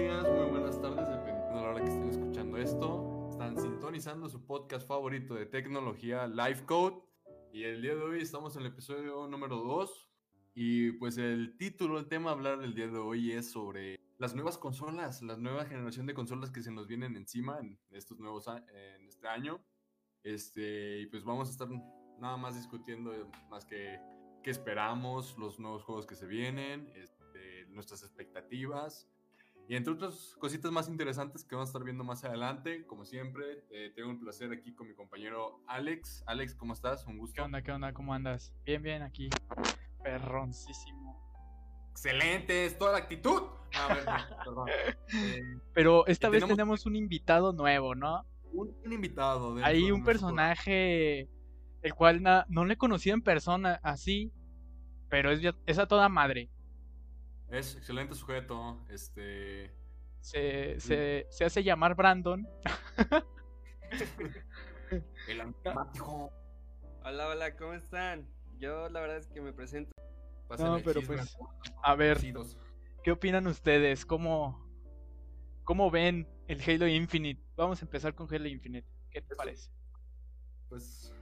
días, muy buenas tardes, dependiendo de la hora que estén escuchando esto. Están sintonizando su podcast favorito de tecnología, Life Code. Y el día de hoy estamos en el episodio número 2. Y pues el título, el tema a hablar del día de hoy es sobre las nuevas consolas, la nueva generación de consolas que se nos vienen encima en estos nuevos en este año. Este, y pues vamos a estar nada más discutiendo más que qué esperamos, los nuevos juegos que se vienen, este, nuestras expectativas y entre otras cositas más interesantes que vamos a estar viendo más adelante. Como siempre, eh, tengo el placer aquí con mi compañero Alex. Alex, ¿cómo estás? Un gusto. ¿Qué onda? ¿Qué onda? ¿Cómo andas? Bien, bien, aquí. Perroncísimo. Excelente, es toda la actitud. A ver, perdón. Eh, Pero esta Y vez tenemos- tenemos un invitado nuevo, ¿no? un, un invitado. Hay un personaje el cual no le conocí en persona así, pero es a toda madre. Es excelente sujeto. Este. Se, se, se hace llamar Brandon. El enigmático. Hola, hola, ¿cómo están? Yo la verdad es que me presento. Pásale No, pero chisme pues, a A ver, conocidos. ¿qué opinan ustedes? ¿Cómo, ¿Cómo ven el Halo Infinite? Vamos a empezar con Halo Infinite. ¿Qué te Eso. parece? Pues.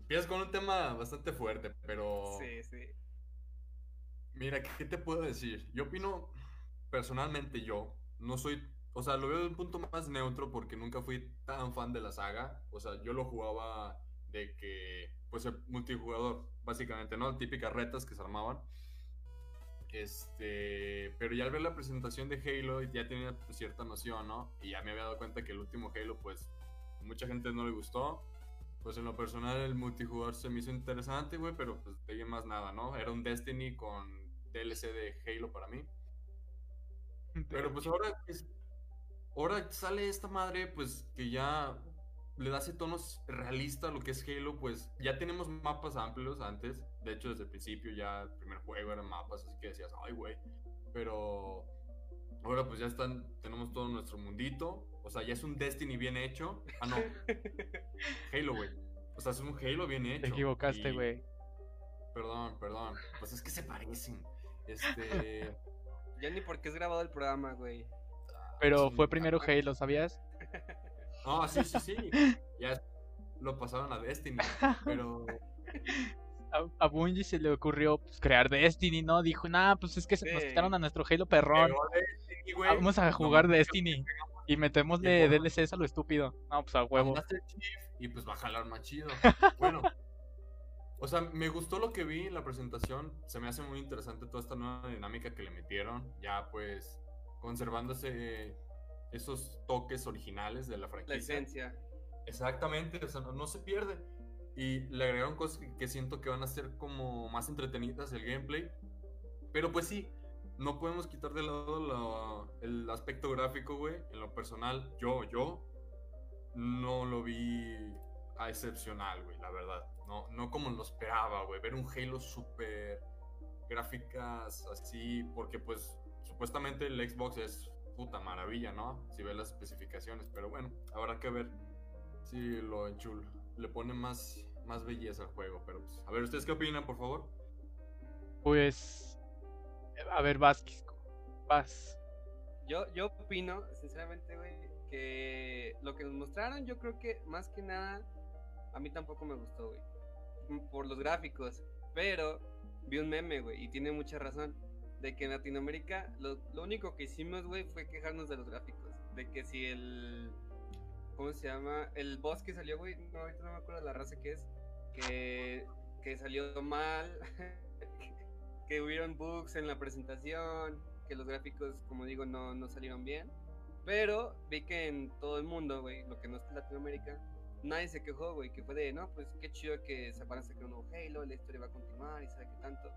Empiezas con un tema bastante fuerte, pero. Sí, sí. Mira, ¿qué te puedo decir? Yo opino, personalmente yo, no soy, o sea, lo veo de un punto más neutro porque nunca fui tan fan de la saga. O sea, yo lo jugaba de que, pues, el multijugador, básicamente, ¿no? Típicas retas que se armaban. Este, pero ya al ver la presentación de Halo ya tenía cierta noción, ¿no? Y ya me había dado cuenta que el último Halo, pues, mucha gente no le gustó. Pues en lo personal el multijugador se me hizo interesante, güey, pero pues de ahí más nada, ¿no? Era un Destiny con DLC de Halo para mí. Pero pues ahora es, ahora sale esta madre, pues que ya le da ese tono realista a lo que es Halo, pues ya tenemos mapas amplios antes. De hecho, desde el principio ya el primer juego eran mapas, así que decías, ay, güey. Pero ahora pues ya están, tenemos todo nuestro mundito. O sea, ya es un Destiny bien hecho. Ah, no, Halo, güey. O sea, es un Halo bien hecho. Te equivocaste, y- güey. Perdón, perdón. Pues es que se parecen. Este. Ya ni porque es grabado el programa, güey. Pero sí, fue primero Halo, ¿sabías? No, sí, sí, sí. Ya lo pasaron a Destiny. Pero. A, a Bungie se le ocurrió pues, crear Destiny, ¿no? Dijo, nah, pues es que se nos Sí. quitaron a nuestro Halo perrón. Pegó Destiny, güey. Vamos a jugar Destiny. Y metémosle Llegó. DLCs a lo estúpido. No, pues a huevo. Chief y pues va a jalar más chido. Bueno. O sea, me gustó lo que vi en la presentación. Se me hace muy interesante toda esta nueva dinámica que le metieron. Ya pues conservándose esos toques originales de la La franquicia. esencia. Exactamente, o sea, no, no se pierde. Y le agregaron cosas que, que siento que van a ser como más entretenidas el gameplay. Pero pues sí, no podemos quitar de lado la- el aspecto gráfico, güey. En lo personal, yo, yo, no lo vi a excepcional, güey, la verdad. No, no como lo esperaba, güey. Ver un Halo súper gráficas así, porque pues supuestamente el Xbox es puta maravilla, ¿no? Si ves las especificaciones, pero bueno, habrá que ver si lo enchul, le pone más, más belleza al juego, pero pues, a ver, ¿ustedes qué opinan, por favor? Pues. A ver, vas. Quisco. Vas. Yo, yo opino, sinceramente, güey, que lo que nos mostraron, yo creo que más que nada, a mí tampoco me gustó, güey. Por los gráficos. Pero vi un meme, güey, y tiene mucha razón. De que en Latinoamérica lo, lo único que hicimos, güey, fue quejarnos de los gráficos. De que si el. ¿Cómo se llama? El boss que salió, güey. No, ahorita no me acuerdo la raza que es. Que, que salió mal. que hubieron bugs en la presentación. Que los gráficos, como digo, no, no salieron bien. Pero vi que en todo el mundo, güey, lo que no es Latinoamérica, nadie se quejó, güey, que fue de, no, pues qué chido que se van a sacar un nuevo Halo, la historia va a continuar y sabe qué tanto.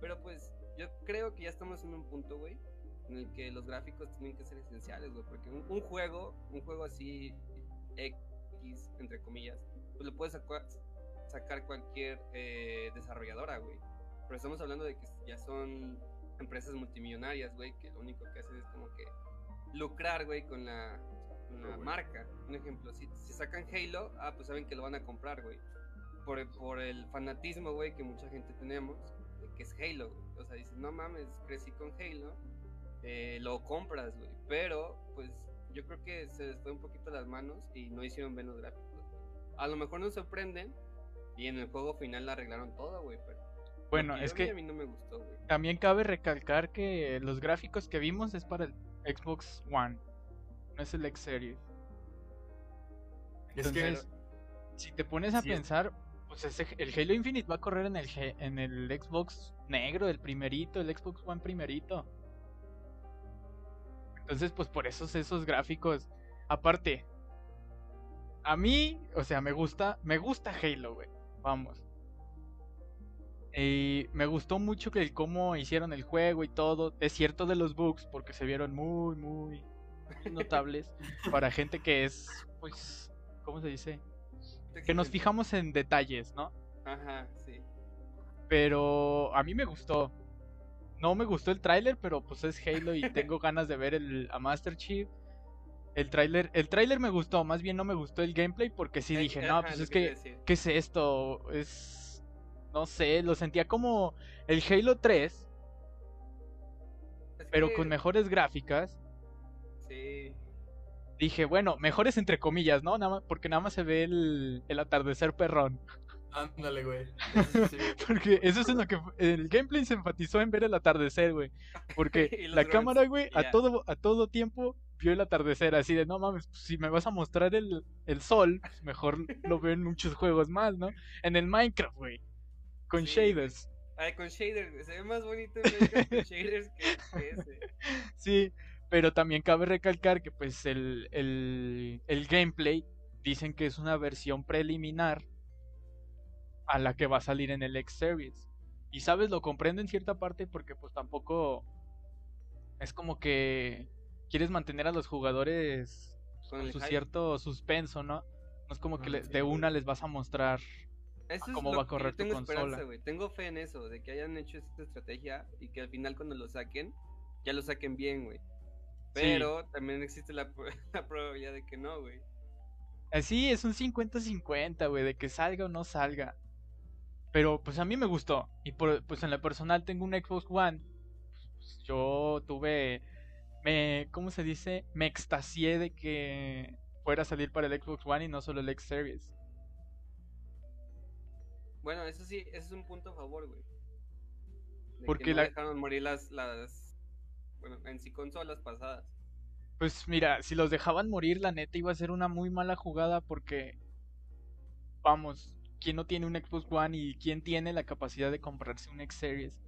Pero pues yo creo que ya estamos en un punto, güey, en el que los gráficos tienen que ser esenciales, güey, porque un, un juego, un juego así X, entre comillas, pues lo sacar, sacar cualquier eh, desarrolladora, güey. Pero estamos hablando de que ya son empresas multimillonarias, güey, que lo único que hacen es como que lucrar, güey, con la, la güey. marca. Un ejemplo, si, si sacan Halo, ah, pues saben que lo van a comprar, güey. Por, por el fanatismo, güey, que mucha gente tenemos, que es Halo, güey. O sea, dices, no mames, crecí con Halo, eh, lo compras, güey. Pero, pues, yo creo que se les fue un poquito las manos y no hicieron bien los gráficos. A lo mejor nos sorprenden y en el juego final arreglaron todo, güey, pero... Bueno, es que A mí no me gustó, güey. también cabe recalcar que los gráficos que vimos es para el Xbox One, no es el X Series. Es que si te pones a Sí pensar, pues ese, el Halo Infinite va a correr en el, en el Xbox negro, el primerito, el Xbox One primerito. Entonces, pues por esos esos gráficos. Aparte, a mí, o sea, me gusta, me gusta Halo, güey. Vamos. Y me gustó mucho que el cómo hicieron el juego y todo. Es cierto de los bugs, porque se vieron muy, muy notables para gente que es, pues, ¿cómo se dice? Que nos fijamos en detalles, ¿no? Ajá, sí. Pero a mí me gustó. No me gustó el tráiler, pero pues es Halo y tengo ganas de ver el, a Master Chief. El tráiler, el tráiler me gustó, más bien no me gustó el gameplay porque sí Eh, dije, no, pues es que. ¿qué es esto? Es, no sé, lo sentía como el Halo 3, Es pero con mejores gráficas. Dije, bueno, mejores entre comillas, ¿no? Nada más, porque nada más se ve el, el atardecer perrón. Ándale, güey. Sí. Porque eso es en lo que el gameplay se enfatizó en ver el atardecer, güey. Porque la cámara, güey, a todo, a todo tiempo vio el atardecer, así de no mames, pues, si me vas a mostrar el, el sol, pues, mejor lo veo en muchos juegos más, ¿no? En el Minecraft, güey. Con Sí, shaders. Ay, con shaders, se ve más bonito en Minecraft con shaders que, que ese. Sí, pero también cabe recalcar que pues el, el, el gameplay dicen que es una versión preliminar a la que va a salir en el X Series. Y sabes, lo comprendo en cierta parte porque pues tampoco es como que quieres mantener a los jugadores Con su hype. cierto suspenso, ¿no? No es como que Ah, le- de una les vas a mostrar. Eso cómo va a correr tu consola. Tengo fe en eso, de que hayan hecho esta estrategia y que al final cuando lo saquen, ya lo saquen bien, güey. Pero también existe la, la probabilidad de que no, güey. Así es un 50-50, güey, de que salga o no salga. Pero pues a mí me gustó. Y por, pues en lo personal tengo un Xbox One. Pues, yo tuve. Me. ¿Cómo se dice? Me extasié de que fuera a salir para el Xbox One y no solo el X Series. Bueno, eso sí, ese es un punto a favor, güey. De Porque que no la- dejaron morir las, las, bueno, en sí consolas pasadas. Pues mira, si los dejaban morir, la neta iba a ser una muy mala jugada porque. Vamos, ¿quién no tiene un Xbox One y quién tiene la capacidad de comprarse un X Series?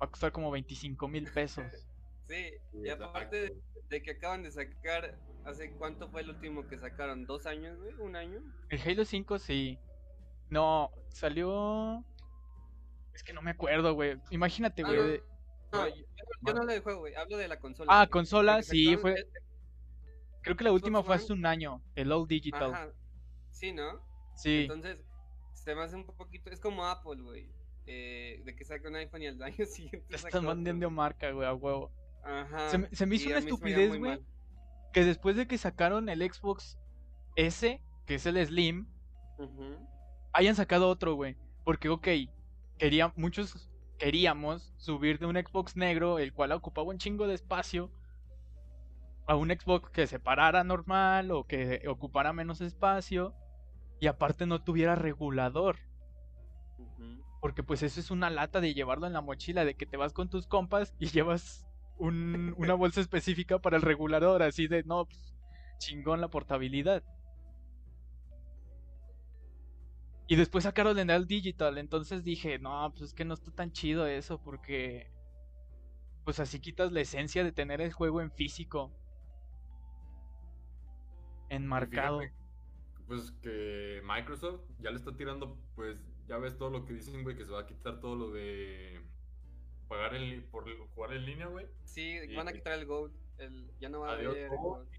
Va a costar como 25 mil pesos. Sí, y aparte de, de que acaban de sacar, ¿hace cuánto fue el último que sacaron? ¿Dos años, güey? ¿Un año? El Halo 5 sí. No, salió. Es que no me acuerdo, güey. Imagínate, Ah, güey. No. yo, yo no hablo del juego, güey, hablo de la consola. Ah, güey. consola, Porque sí, fue. Creo que la última fue hace un año. El All Digital. Ajá. Sí, ¿no? Sí. Entonces, se me hace un poquito. Es como Apple, güey. eh, de que saca un iPhone y al año siguiente. Están mandando marca, güey, a huevo. Ajá. Se me- se me hizo una estupidez, güey. Que después de que sacaron el Xbox S, que es el Slim, hayan sacado otro, güey. Porque, ok, quería, muchos queríamos subir de un Xbox negro, el cual ocupaba un chingo de espacio, a un Xbox que se parara normal o que ocupara menos espacio y aparte no tuviera regulador. Porque pues eso es una lata de llevarlo en la mochila, de que te vas con tus compas y llevas un- una bolsa específica para el regulador, así de, no, pues, chingón la portabilidad. Y después sacaron en el digital, entonces dije, no, pues es que no está tan chido eso, porque pues así quitas la esencia de tener el juego en físico. Enmarcado. Fíjate, pues que Microsoft ya le está tirando, pues ya ves todo lo que dicen, güey, que se va a quitar todo lo de pagar en por jugar en línea, güey. Sí, Y- van a quitar el Gold. El, ya no va a haber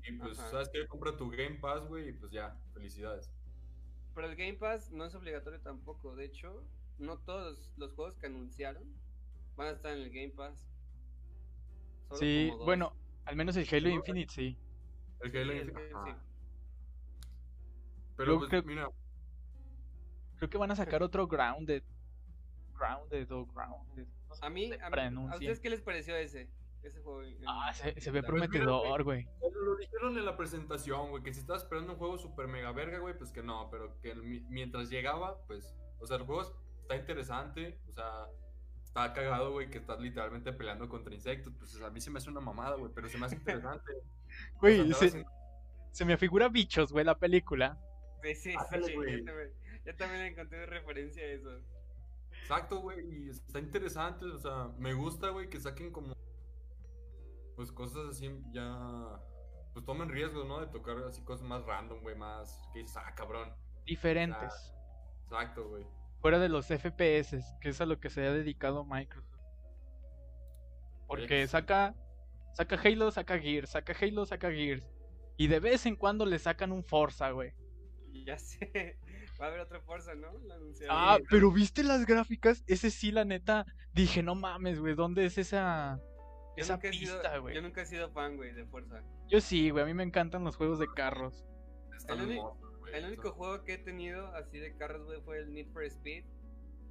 y pues, Ajá. ¿sabes qué? Compra tu Game Pass, güey, y pues ya, felicidades. Pero el Game Pass no es obligatorio tampoco. De hecho, no todos los juegos que anunciaron van a estar en el Game Pass. Solo Sí, bueno, al menos el Halo Infinite sí. El Halo Infinite, sí. Pero Yo pues, creo- mira, Creo que van a sacar otro Grounded. Grounded o Grounded. no sé A mí, a, mí- ¿a pronuncia. ustedes qué les pareció ese? Ese juego. en- Ah, se, se ve prometedor, güey. Lo dijeron en la presentación, güey, que si estabas esperando un juego super mega verga, güey, pues que no, pero que mi- mientras llegaba, pues, o sea, el juego está interesante, o sea, está cagado, güey, que estás literalmente peleando contra insectos, pues a mí se me hace una mamada, güey, pero se me hace interesante. Güey, O sea, andabas se, en- se me figura bichos, güey, la película. Sí, sí, sí, Ándale, sí, güey. yo, también, yo también encontré referencia a eso. Exacto, güey, y está interesante, o sea, me gusta, güey, que saquen como, pues cosas así, ya, pues tomen riesgos, ¿no? De tocar así cosas más random, güey, más, que dices, ah, cabrón. Diferentes. Exacto, güey. Fuera de los FPS, que es a lo que se ha dedicado Microsoft. Porque saca, saca Halo, saca Gears, saca Halo, saca Gears. Y de vez en cuando le sacan un Forza, güey. Ya sé. Va a haber otra fuerza, ¿no? La. Ah, pero ¿viste las gráficas? Ese sí, la neta, dije, no mames, güey, ¿dónde es esa, Yo esa nunca he sido- pista, güey? Yo nunca he sido fan, güey, de fuerza. Yo sí, güey, a mí me encantan los juegos de carros. Están El único juego que he tenido así de carros, güey, fue el Need for Speed.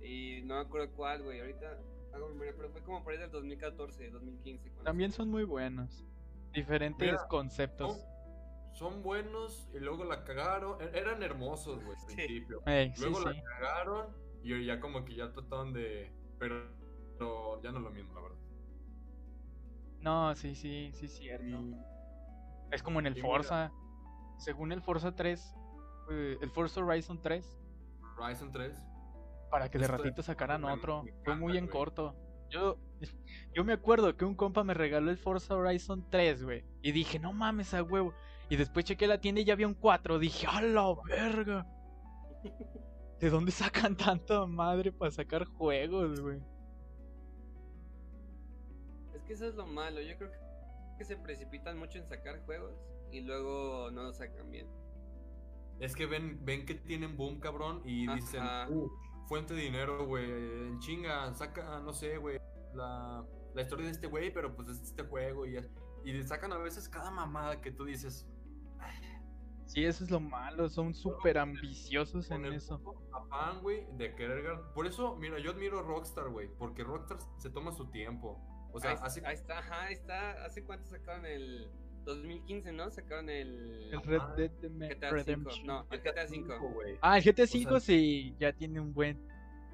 Y no me acuerdo cuál, güey. Ahorita hago memoria, pero fue como por ahí del 2014, 2015. cuando También son muy buenos. Diferentes Mira, conceptos. Son, son buenos y luego la cagaron. E- Eran hermosos, güey, al Sí. principio. Luego sí. la cagaron y ya como que ya trataron de... Pero, pero ya no es lo mismo, la verdad. No, sí, sí, sí, cierto. Y- Es como en el mira- Forza. Según el Forza 3, eh, el Forza Horizon 3, Ryzen 3. para que de Esto- ratito sacaran me- otro. me Fue muy en güey. corto. Yo, yo me acuerdo que un compa me regaló el Forza Horizon 3, güey. Y dije, no mames a huevo. Y después chequé la tienda y ya había un 4. Dije, ¡a la verga! ¿De dónde sacan tanta madre para sacar juegos, güey? Es que eso es lo malo. Yo creo que se precipitan mucho en sacar juegos y luego no los sacan bien. Es que ven, ven que tienen boom, cabrón, y dicen. "Uh, fuente de dinero, güey, en chinga, saca, no sé, güey, la, la historia de este güey, pero pues es este juego, y, y sacan a veces cada mamada que tú dices, Sí, eso es lo malo. Son súper ambiciosos en el eso. afán, güey, de querer ganar. Por eso, mira, yo admiro a Rockstar, güey, porque Rockstar se toma su tiempo. O sea, ahí, hace ahí está, ajá, ahí está. ¿Hace cuánto sacaron el 2015, no? Sacaron el, El Red Ajá. Dead GTA V. Redemption. No, el GTA V. güey. Ah, el GTA sea- V sí, ya tiene un buen.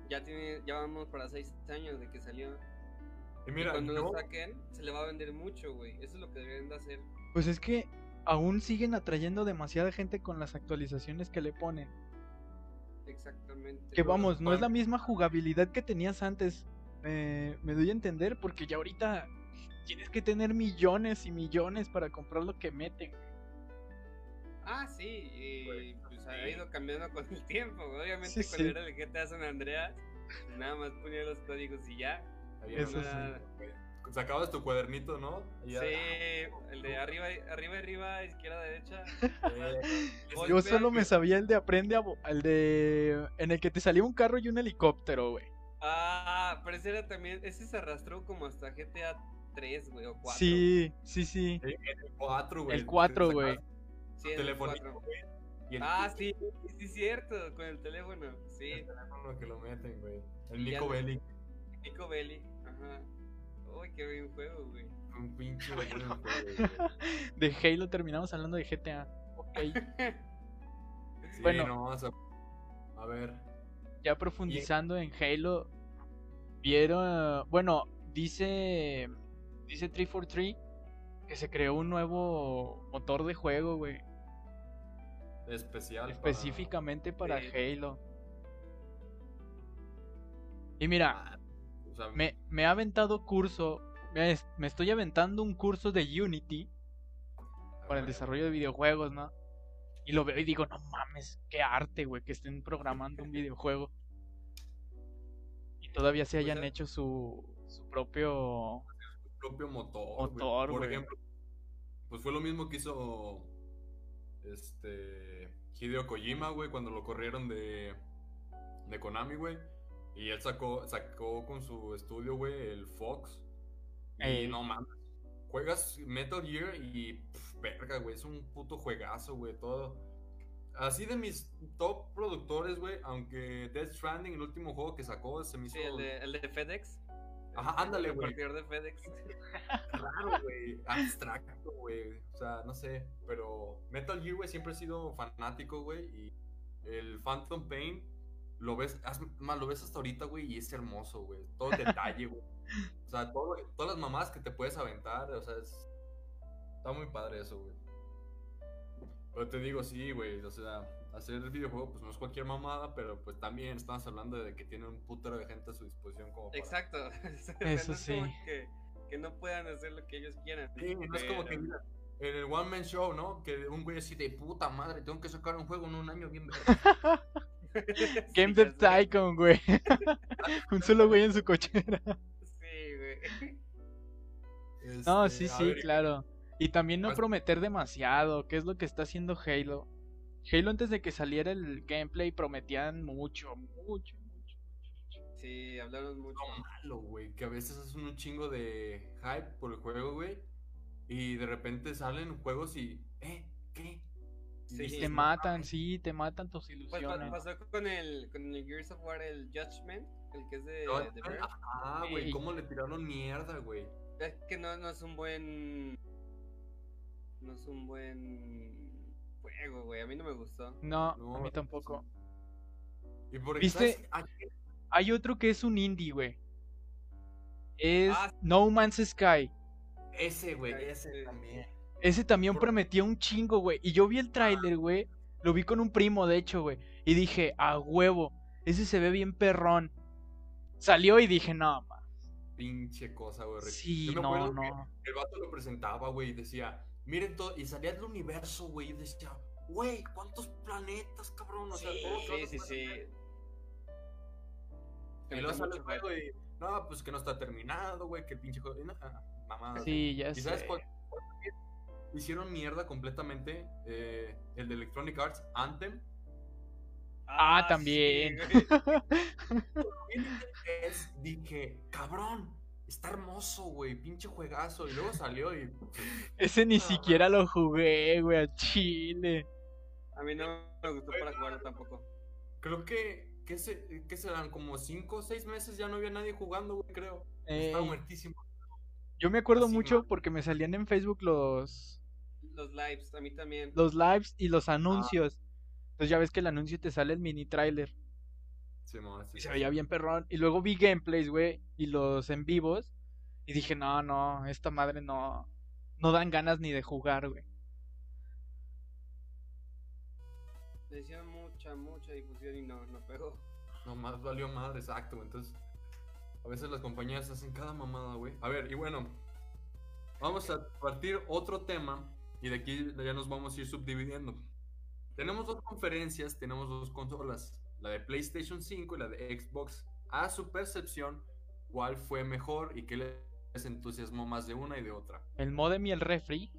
Ya tiene, ya vamos para 6 años de que salió. Y y mira, cuando lo saquen, se le va a vender mucho, güey. Eso es lo que deberían de hacer. Pues es que aún siguen atrayendo demasiada gente con las actualizaciones que le ponen. Exactamente. Que vamos, no es la misma jugabilidad que tenías antes. Me, me doy a entender porque ya ahorita tienes que tener millones y millones para comprar lo que meten. Ah, sí, y Güey, pues ha ido cambiando con el tiempo. Obviamente, Sí, cuando sí. era el GTA San Andreas, pues nada más ponía los códigos y ya. Eso no sí. era- sacabas tu cuadernito, ¿no? Y Sí, ya, el de arriba, arriba, arriba, izquierda, derecha. eh, Yo solo me sabía el de aprende a... El de... En el que te salía un carro y un helicóptero, güey. Ah, pero ese era también, ese se arrastró como hasta GTA 3, güey, o 4. Sí, sí, sí. el 4, güey. El 4, Sacabas güey. sí, el telefonito, 4. güey, y el- Ah, sí, sí, cierto, con el teléfono, sí. El teléfono que lo meten, güey. El Nico Bellic. Nico Belli, ajá. Uy, qué buen juego, güey. Un pinche buen juego, güey. De Halo terminamos hablando de GTA. Ok. Sí, Bueno. no, o sea, a ver. Ya profundizando en Halo, vieron, bueno, dice dice 343 que se creó un nuevo motor de juego, güey, Especial. específicamente para Sí. Halo. Y mira, o sea, me, me ha aventado curso, me, es- me estoy aventando un curso de Unity para el desarrollo de videojuegos, ¿no? Y lo veo y digo, no mames, qué arte, güey, que estén programando un videojuego. Y todavía se Pues hayan ya- hecho su, su propio... su propio motor. güey. Motor, Por güey. ejemplo, pues fue lo mismo que hizo este Hideo Kojima, güey, cuando lo corrieron de, de Konami, güey. Y él sacó, sacó con su estudio, güey, el Fox. Y no mames. Juegas Metal Gear y verga, güey, es un puto juegazo, güey, todo. Así de mis top productores, güey, aunque Death Stranding, el último juego que sacó, se me hizo Sí, el de, el de FedEx. Ajá, El ándale, güey. repartidor de FedEx. raro, güey, abstracto, güey. O sea, no sé, pero Metal Gear, güey, siempre he sido fanático, güey, y el Phantom Pain lo ves, más lo ves hasta ahorita, güey, y es hermoso, güey. Todo el detalle, güey. O sea, todo- todas las mamás que te puedes aventar, o sea, es... Está muy padre eso, güey. Pero te digo, sí, güey, o sea, hacer el videojuego, pues no es cualquier mamada, pero pues también estamos hablando de que tienen un putero de gente a su disposición como para... Exacto. Eso no es sí. Que, que no puedan hacer lo que ellos quieran. Sí, no es como que mira, en el One Man Show, ¿no? Que un güey así de puta madre, tengo que sacar un juego en un año bien verga". Game Sí, of. Tycoon, güey. un solo güey en su cochera. Sí, güey. No, Este, sí, a sí, ver, claro. Y también no Pues- prometer demasiado, que es lo que está haciendo Halo. Halo antes de que saliera el gameplay prometían mucho, mucho, mucho. Sí, hablaron mucho. Lo malo, güey, que a veces hacen un chingo de hype por el juego, güey. Y de repente salen juegos y, ¿eh? ¿Qué? Y Sí. Te "No matan, mames". sí, te matan tus Pues ilusiones. pasó con el, con el Gears of War, el Judgment, el que es de, No, de. Ah, güey, Sí. cómo le tiraron mierda, güey. Es que no, no es un buen. No es un buen juego, güey. A mí no me gustó. No, No, a mí tampoco. Y por ¿Viste? ¿sabes a qué? Hay otro que es un indie, güey. Es Ah, No Man's Sky. Ese, güey, ese también. Ese también Por- prometía un chingo, güey. Y yo vi el tráiler, güey. Lo vi con un primo, de hecho, güey. Y dije, a huevo, ese se ve bien perrón. Salió y dije, no, ma. Pinche cosa, güey. Sí, Yo me no, no. El vato lo presentaba, güey, y decía, miren todo, y salía del universo, güey, y decía, güey, ¿cuántos planetas, cabrón? O sea, Sí, todos sí, los sí, sí. planetas". Se Y luego sale el juego y, no, pues que no está terminado, güey, que el pinche juego, no, ah. Sí, ya ¿Y sabes sé. cuál? cuál Hicieron mierda completamente eh, el de Electronic Arts, Anthem. Ah, sí, también. güey. Es, dije, cabrón, está hermoso, güey, pinche juegazo. Y luego salió y... Ese ni siquiera lo jugué, güey, a Chile. A mí no me gustó para jugarlo tampoco. Creo que, que, se, que serán como 5 o 6 meses ya no había nadie jugando, güey, creo. Ey, Estaba muertísimo. yo me acuerdo así, mucho man. porque me salían en Facebook los, Los lives, a mí también. los lives y los anuncios. Entonces ya ves que el anuncio te sale el mini trailer. Sí, mo, sí, Y se veía bien perrón. Y luego vi gameplays, güey, y los en vivos. Y dije, no, no, esta madre no. No dan ganas ni de jugar, güey. Hicieron mucha, mucha difusión y no, no pegó. Nomás valió madre, exacto. Entonces, a veces las compañías hacen cada mamada, güey. A ver, y bueno, vamos a partir otro tema y de aquí ya nos vamos a ir subdividiendo. Tenemos dos conferencias, tenemos dos consolas, la de PlayStation 5 y la de Xbox. A su percepción, ¿cuál fue mejor y qué les entusiasmó más de una y de otra? El modem y el refri.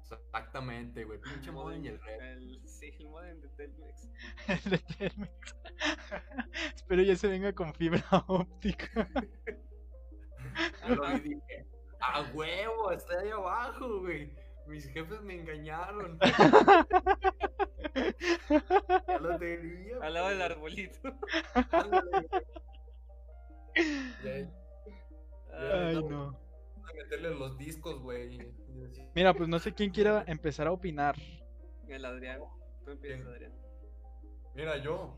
Exactamente, güey. Pinche modem y el. El- sí, el modem de Telmex. El de Telmex. Espero ya se venga con fibra óptica. A huevo, está ahí abajo, güey. Mis jefes me engañaron. Ya lo tenía, Al lado del arbolito. Ay, no. a meterle los discos, güey. Mira, pues no sé quién quiera empezar a opinar. El Adrián. Tú empiezas. Adrián. Mira, yo.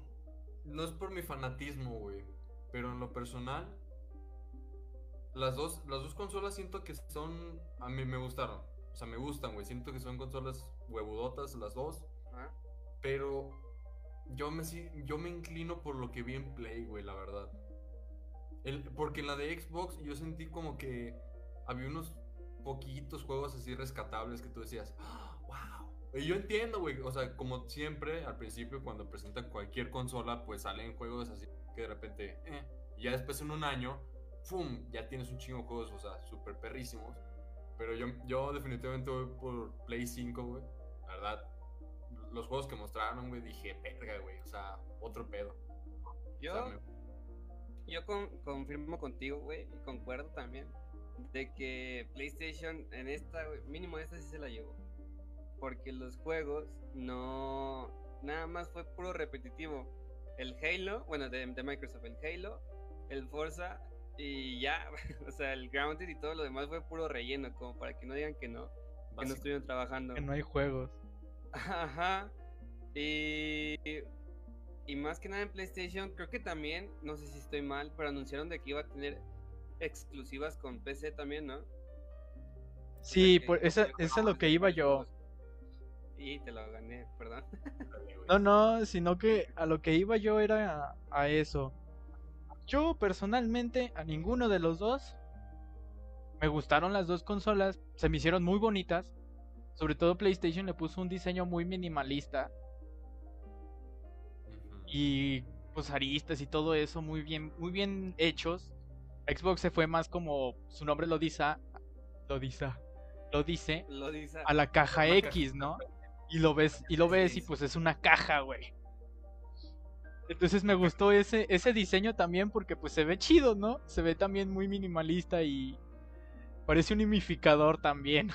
No es por mi fanatismo, güey. Pero en lo personal. Las dos, las dos consolas siento que son. A mí me gustaron. O sea, me gustan, güey. Siento que son consolas huevudotas las dos. Pero yo me, yo me inclino por lo que vi en Play, güey, la verdad. El- porque en la de Xbox yo sentí como que había unos poquitos juegos así rescatables que tú decías, "Ah, wow, Y yo entiendo, güey, o sea, como siempre, al principio cuando presentan cualquier consola, pues salen juegos así que de repente, eh, y ya después en un año, ¡fum! Ya tienes un chingo de juegos, o sea, súper perrísimos. Pero yo, yo definitivamente voy por Play 5, güey. La verdad, los juegos que mostraron, güey, dije, verga, güey, o sea, otro pedo. O Yo, sea, me- yo con- confirmo contigo, güey, y concuerdo también, de que PlayStation en esta, güey, mínimo esta sí se la llevó. Porque los juegos no. Nada más fue puro repetitivo. El Halo, bueno, de, de Microsoft, el Halo, el Forza y ya. o sea, el Grounded y todo lo demás fue puro relleno, como para que no digan que no, que no estuvieron trabajando. Que no hay juegos. Ajá. Y, y más que nada en PlayStation, creo que también, no sé si estoy mal, pero anunciaron de que iba a tener exclusivas con PC también, ¿no? O sea, Sí, por, esa, esa es lo que iba yo. Y te lo gané, perdón. No, no, sino que a lo que iba yo era a, a eso. Yo personalmente a ninguno de los dos me gustaron las dos consolas, se me hicieron muy bonitas. Sobre todo PlayStation le puso un diseño muy minimalista y pues aristas y todo eso muy bien, muy bien hechos. Xbox se fue más como su nombre lo dice, lo dice, lo dice a la caja. X, ¿no? Y lo ves, y lo ves y pues es una caja, güey. Entonces me gustó ese, ese diseño también porque pues se ve chido, ¿no? Se ve también muy minimalista y parece un humidificador también.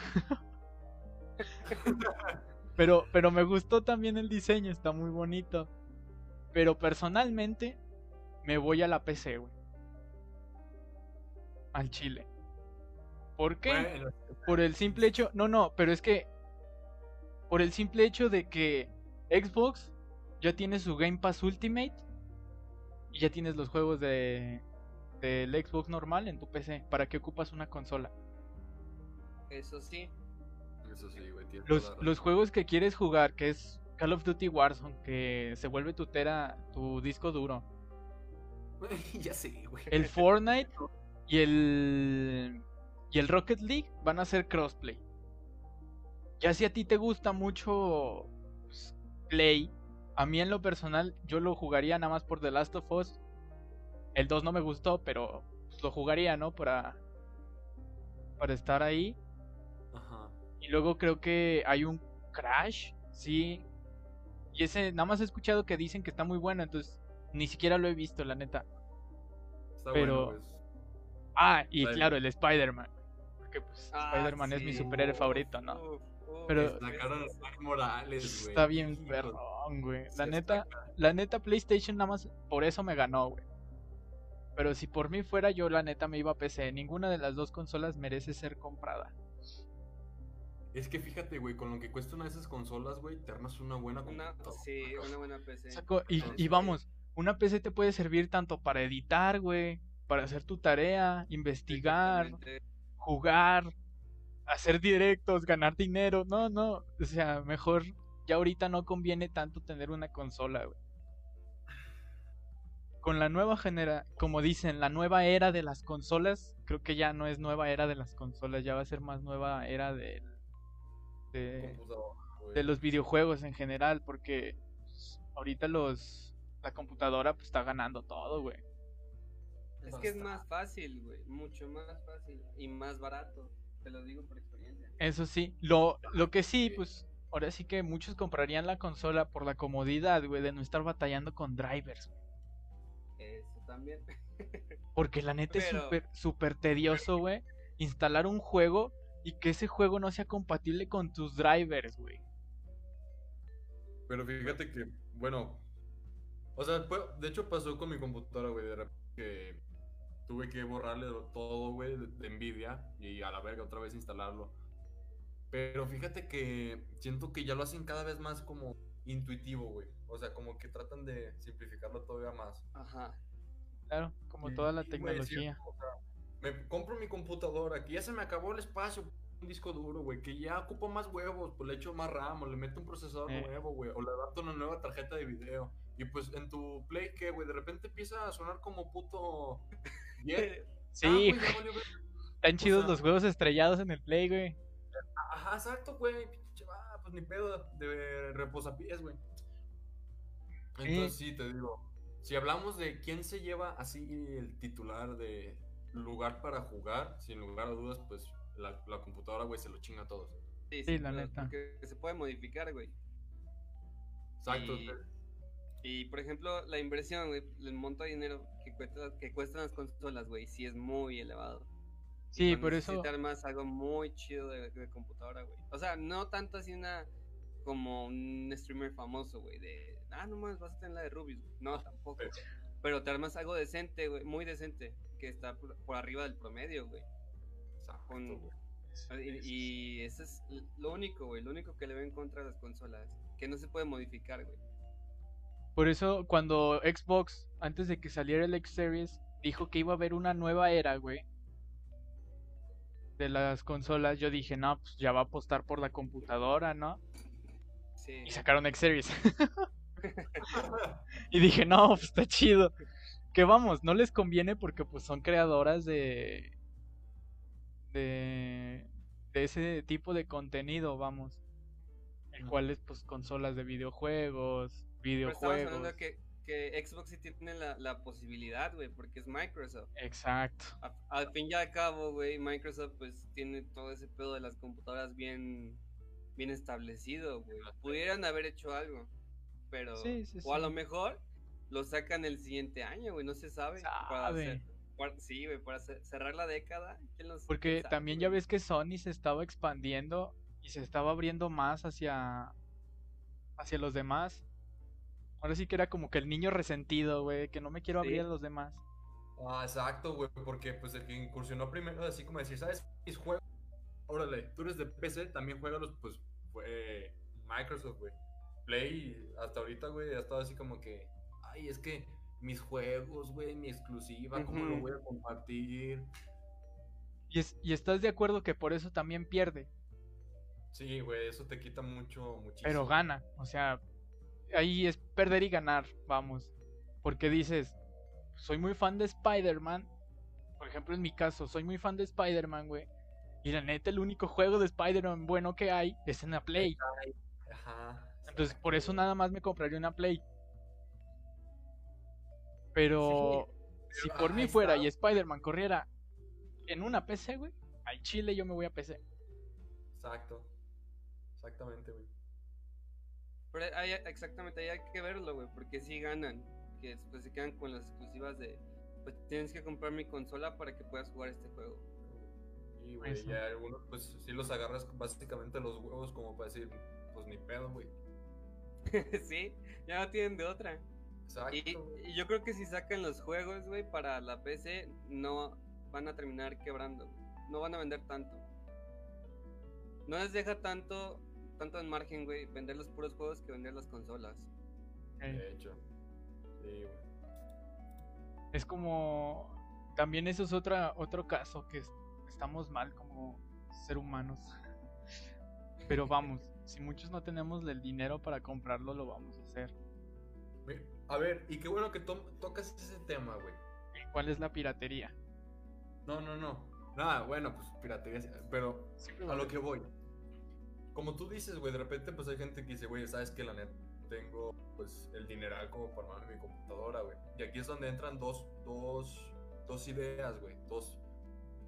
pero, pero me gustó también el diseño, está muy bonito. Pero personalmente me voy a la PC, güey. Al chile. ¿Por qué? Bueno, Por el simple hecho, no, no, pero es que por el simple hecho de que Xbox ya tiene su Game Pass Ultimate y ya tienes los juegos de del Xbox normal en tu PC. ¿Para qué ocupas una consola? Eso sí. Eso sí, güey. tienes Los, los juegos que quieres jugar, que es Call of Duty Warzone, que se vuelve tu tera, tu disco duro. ya sé, güey. El Fortnite y el y el Rocket League van a ser crossplay. Ya si a ti te gusta mucho pues, Play, a mí en lo personal yo lo jugaría nada más por The Last of Us. El 2 no me gustó, pero pues, lo jugaría, ¿no? Para para estar ahí. Ajá. Y luego creo que hay un Crash, sí. Y ese nada más he escuchado que dicen que está muy bueno, entonces ni siquiera lo he visto, la neta. Está Pero- bueno, pues. Ah, y Spider- claro, el Spider-Man. Porque pues Ah, Spider-Man es mi superhéroe favorito, ¿no? Pero- La cara de Zack Morales, güey. Está bien Hijo, perrón, güey. La neta, la neta PlayStation nada más por eso me ganó, güey. Pero si por mí fuera yo, la neta me iba a PC. Ninguna de las dos consolas merece ser comprada. Es que fíjate, güey, con lo que cuesta una de esas consolas, güey, te armas una buena Una, sí, una buena PC. Saco- y, vamos, una PC te puede servir tanto para editar, güey, para hacer tu tarea, investigar, jugar, hacer directos, ganar dinero. No, no, o sea, mejor ya ahorita no conviene tanto tener una consola, güey. Con la nueva genera, como dicen, la nueva era de las consolas, creo que ya no es nueva era de las consolas, ya va a ser más nueva era del- de, de los videojuegos en general, porque pues, ahorita los la computadora pues está ganando todo, güey. Es que es más fácil, güey. Mucho más fácil. Y más barato. Te lo digo por experiencia. Eso sí, lo, lo que sí, pues ahora sí que muchos comprarían la consola por la comodidad, güey, de no estar batallando con drivers. güey. Eso también. Porque la neta es súper, súper tedioso, güey, instalar un juego y que ese juego no sea compatible con tus drivers, güey. Pero fíjate que, bueno, o sea, fue- de hecho pasó con mi computadora, güey, de repente que tuve que borrarle todo, güey, de, de Nvidia y a la verga otra vez instalarlo. Pero fíjate que siento que ya lo hacen cada vez más como intuitivo, güey. O sea, como que tratan de simplificarlo todavía más. Ajá. Claro, como Y- toda la sí, tecnología. o sea, me compro mi computadora, que ya se me acabó el espacio, un disco duro, güey, que ya ocupa más huevos, pues le echo más RAM, o le meto un procesador Eh. nuevo, güey, o le adapto una nueva tarjeta de video. Y pues en tu Play, ¿qué, güey? De repente empieza a sonar como puto... Bien. Sí, Ah, güey, güey, están chidos sea- los juegos estrellados en el Play, güey. Ajá, exacto, güey. ah, pues ni pedo, de reposapiés, güey. Entonces sí, te digo, si hablamos de quién se lleva así el titular de lugar para jugar, sin lugar a dudas, pues la, la computadora, güey, se lo chinga a todos. Sí, Sí, la neta. Porque se puede modificar, güey. Exacto. Y- Y por ejemplo, la inversión, güey, el monto de dinero que, cuesta, que cuestan las consolas, güey, sí es muy elevado. Sí, por eso. necesitas más algo muy chido de, de computadora, güey. O sea, no tanto así una como un streamer famoso, güey, de, ah, no más, vas a tener la de Rubius, güey. No, tampoco. Pero- Pero te armas algo decente, güey, muy decente, que está por, por arriba del promedio, güey. Exacto, con- güey. Y, y eso es lo único, güey, lo único que le veo en contra a las consolas, que no se puede modificar, güey. Por eso cuando Xbox, antes de que saliera el X Series, dijo que iba a haber una nueva era, güey. De las consolas, yo dije, no, pues ya va a apostar por la computadora, ¿no? Sí. Y sacaron X Series. y dije, no, pues está chido. Que vamos, no les conviene porque pues son creadoras de... De... De ese tipo de contenido, vamos. El cual es pues consolas de videojuegos, videojuegos. hablando que, que Xbox sí tiene la, la posibilidad, güey, porque es Microsoft. Exacto. A- al fin y al cabo, güey, Microsoft pues tiene todo ese pedo de las computadoras bien, bien establecido, güey. Pudieran haber hecho algo, pero... Sí, sí, o a sí. lo mejor lo sacan el siguiente año, güey, no se sabe. Para Sabe. hacer- para- sí, güey, para ce- cerrar la década. ¿quién los- Porque sabe, también ya ves que Sony se estaba expandiendo y se estaba abriendo más hacia hacia los demás. Ahora sí que era como que el niño resentido, güey, que no me quiero abrir Sí. a los demás. Ah, exacto, güey, porque pues el que incursionó primero, así como decir, ¿sabes? Mis juegos, órale, tú eres de PC, también juegalos, pues fue Microsoft, güey. Play, hasta ahorita, güey, ha estado así como que, ay, es que mis juegos, güey, mi exclusiva, ¿cómo lo voy a compartir? Y, es- y estás de acuerdo que por eso también pierde, Sí, güey, eso te quita mucho, muchísimo. pero gana. O sea, ahí es perder y ganar, vamos. Porque dices, soy muy fan de Spider-Man. Por ejemplo, en mi caso, soy muy fan de Spider-Man, güey. Y la neta, el único juego de Spider-Man bueno que hay es en la Play. Ajá. Entonces, por eso nada más me compraría una Play. Pero si Pero por mí fuera está. y Spider-Man corriera en una PC, güey, al Chile yo me voy a PC. Exacto. Exactamente, güey. Pero hay, exactamente, ahí hay que verlo, güey, porque si ganan, que después se quedan con las exclusivas de, pues tienes que comprar mi consola para que puedas jugar este juego. Y, güey, Eso. y a algunos, pues sí los agarras básicamente los huevos como para decir, pues ni pedo, güey. sí, ya no tienen de otra. Exacto. Y, yo creo que si sacan los juegos, güey, para la PC, no van a terminar quebrando. No van a vender tanto. No les deja tanto, tanto en margen, güey, vender los puros juegos que vender las consolas. De hecho. Sí, güey. Es como. También eso es otra, otro caso que es- estamos mal como ser humanos. Pero vamos, si muchos no tenemos el dinero para comprarlo, lo vamos a hacer. A ver, y qué bueno que to- tocas ese tema, güey. ¿Cuál es la piratería? No, no, no. Nada, bueno, pues piratería, sí, pero a lo que voy. Como tú dices, güey, de repente pues hay gente que dice, güey, sabes que la neta tengo pues el dineral como para armar mi computadora, güey. Y aquí es donde entran dos, dos, dos ideas, güey, dos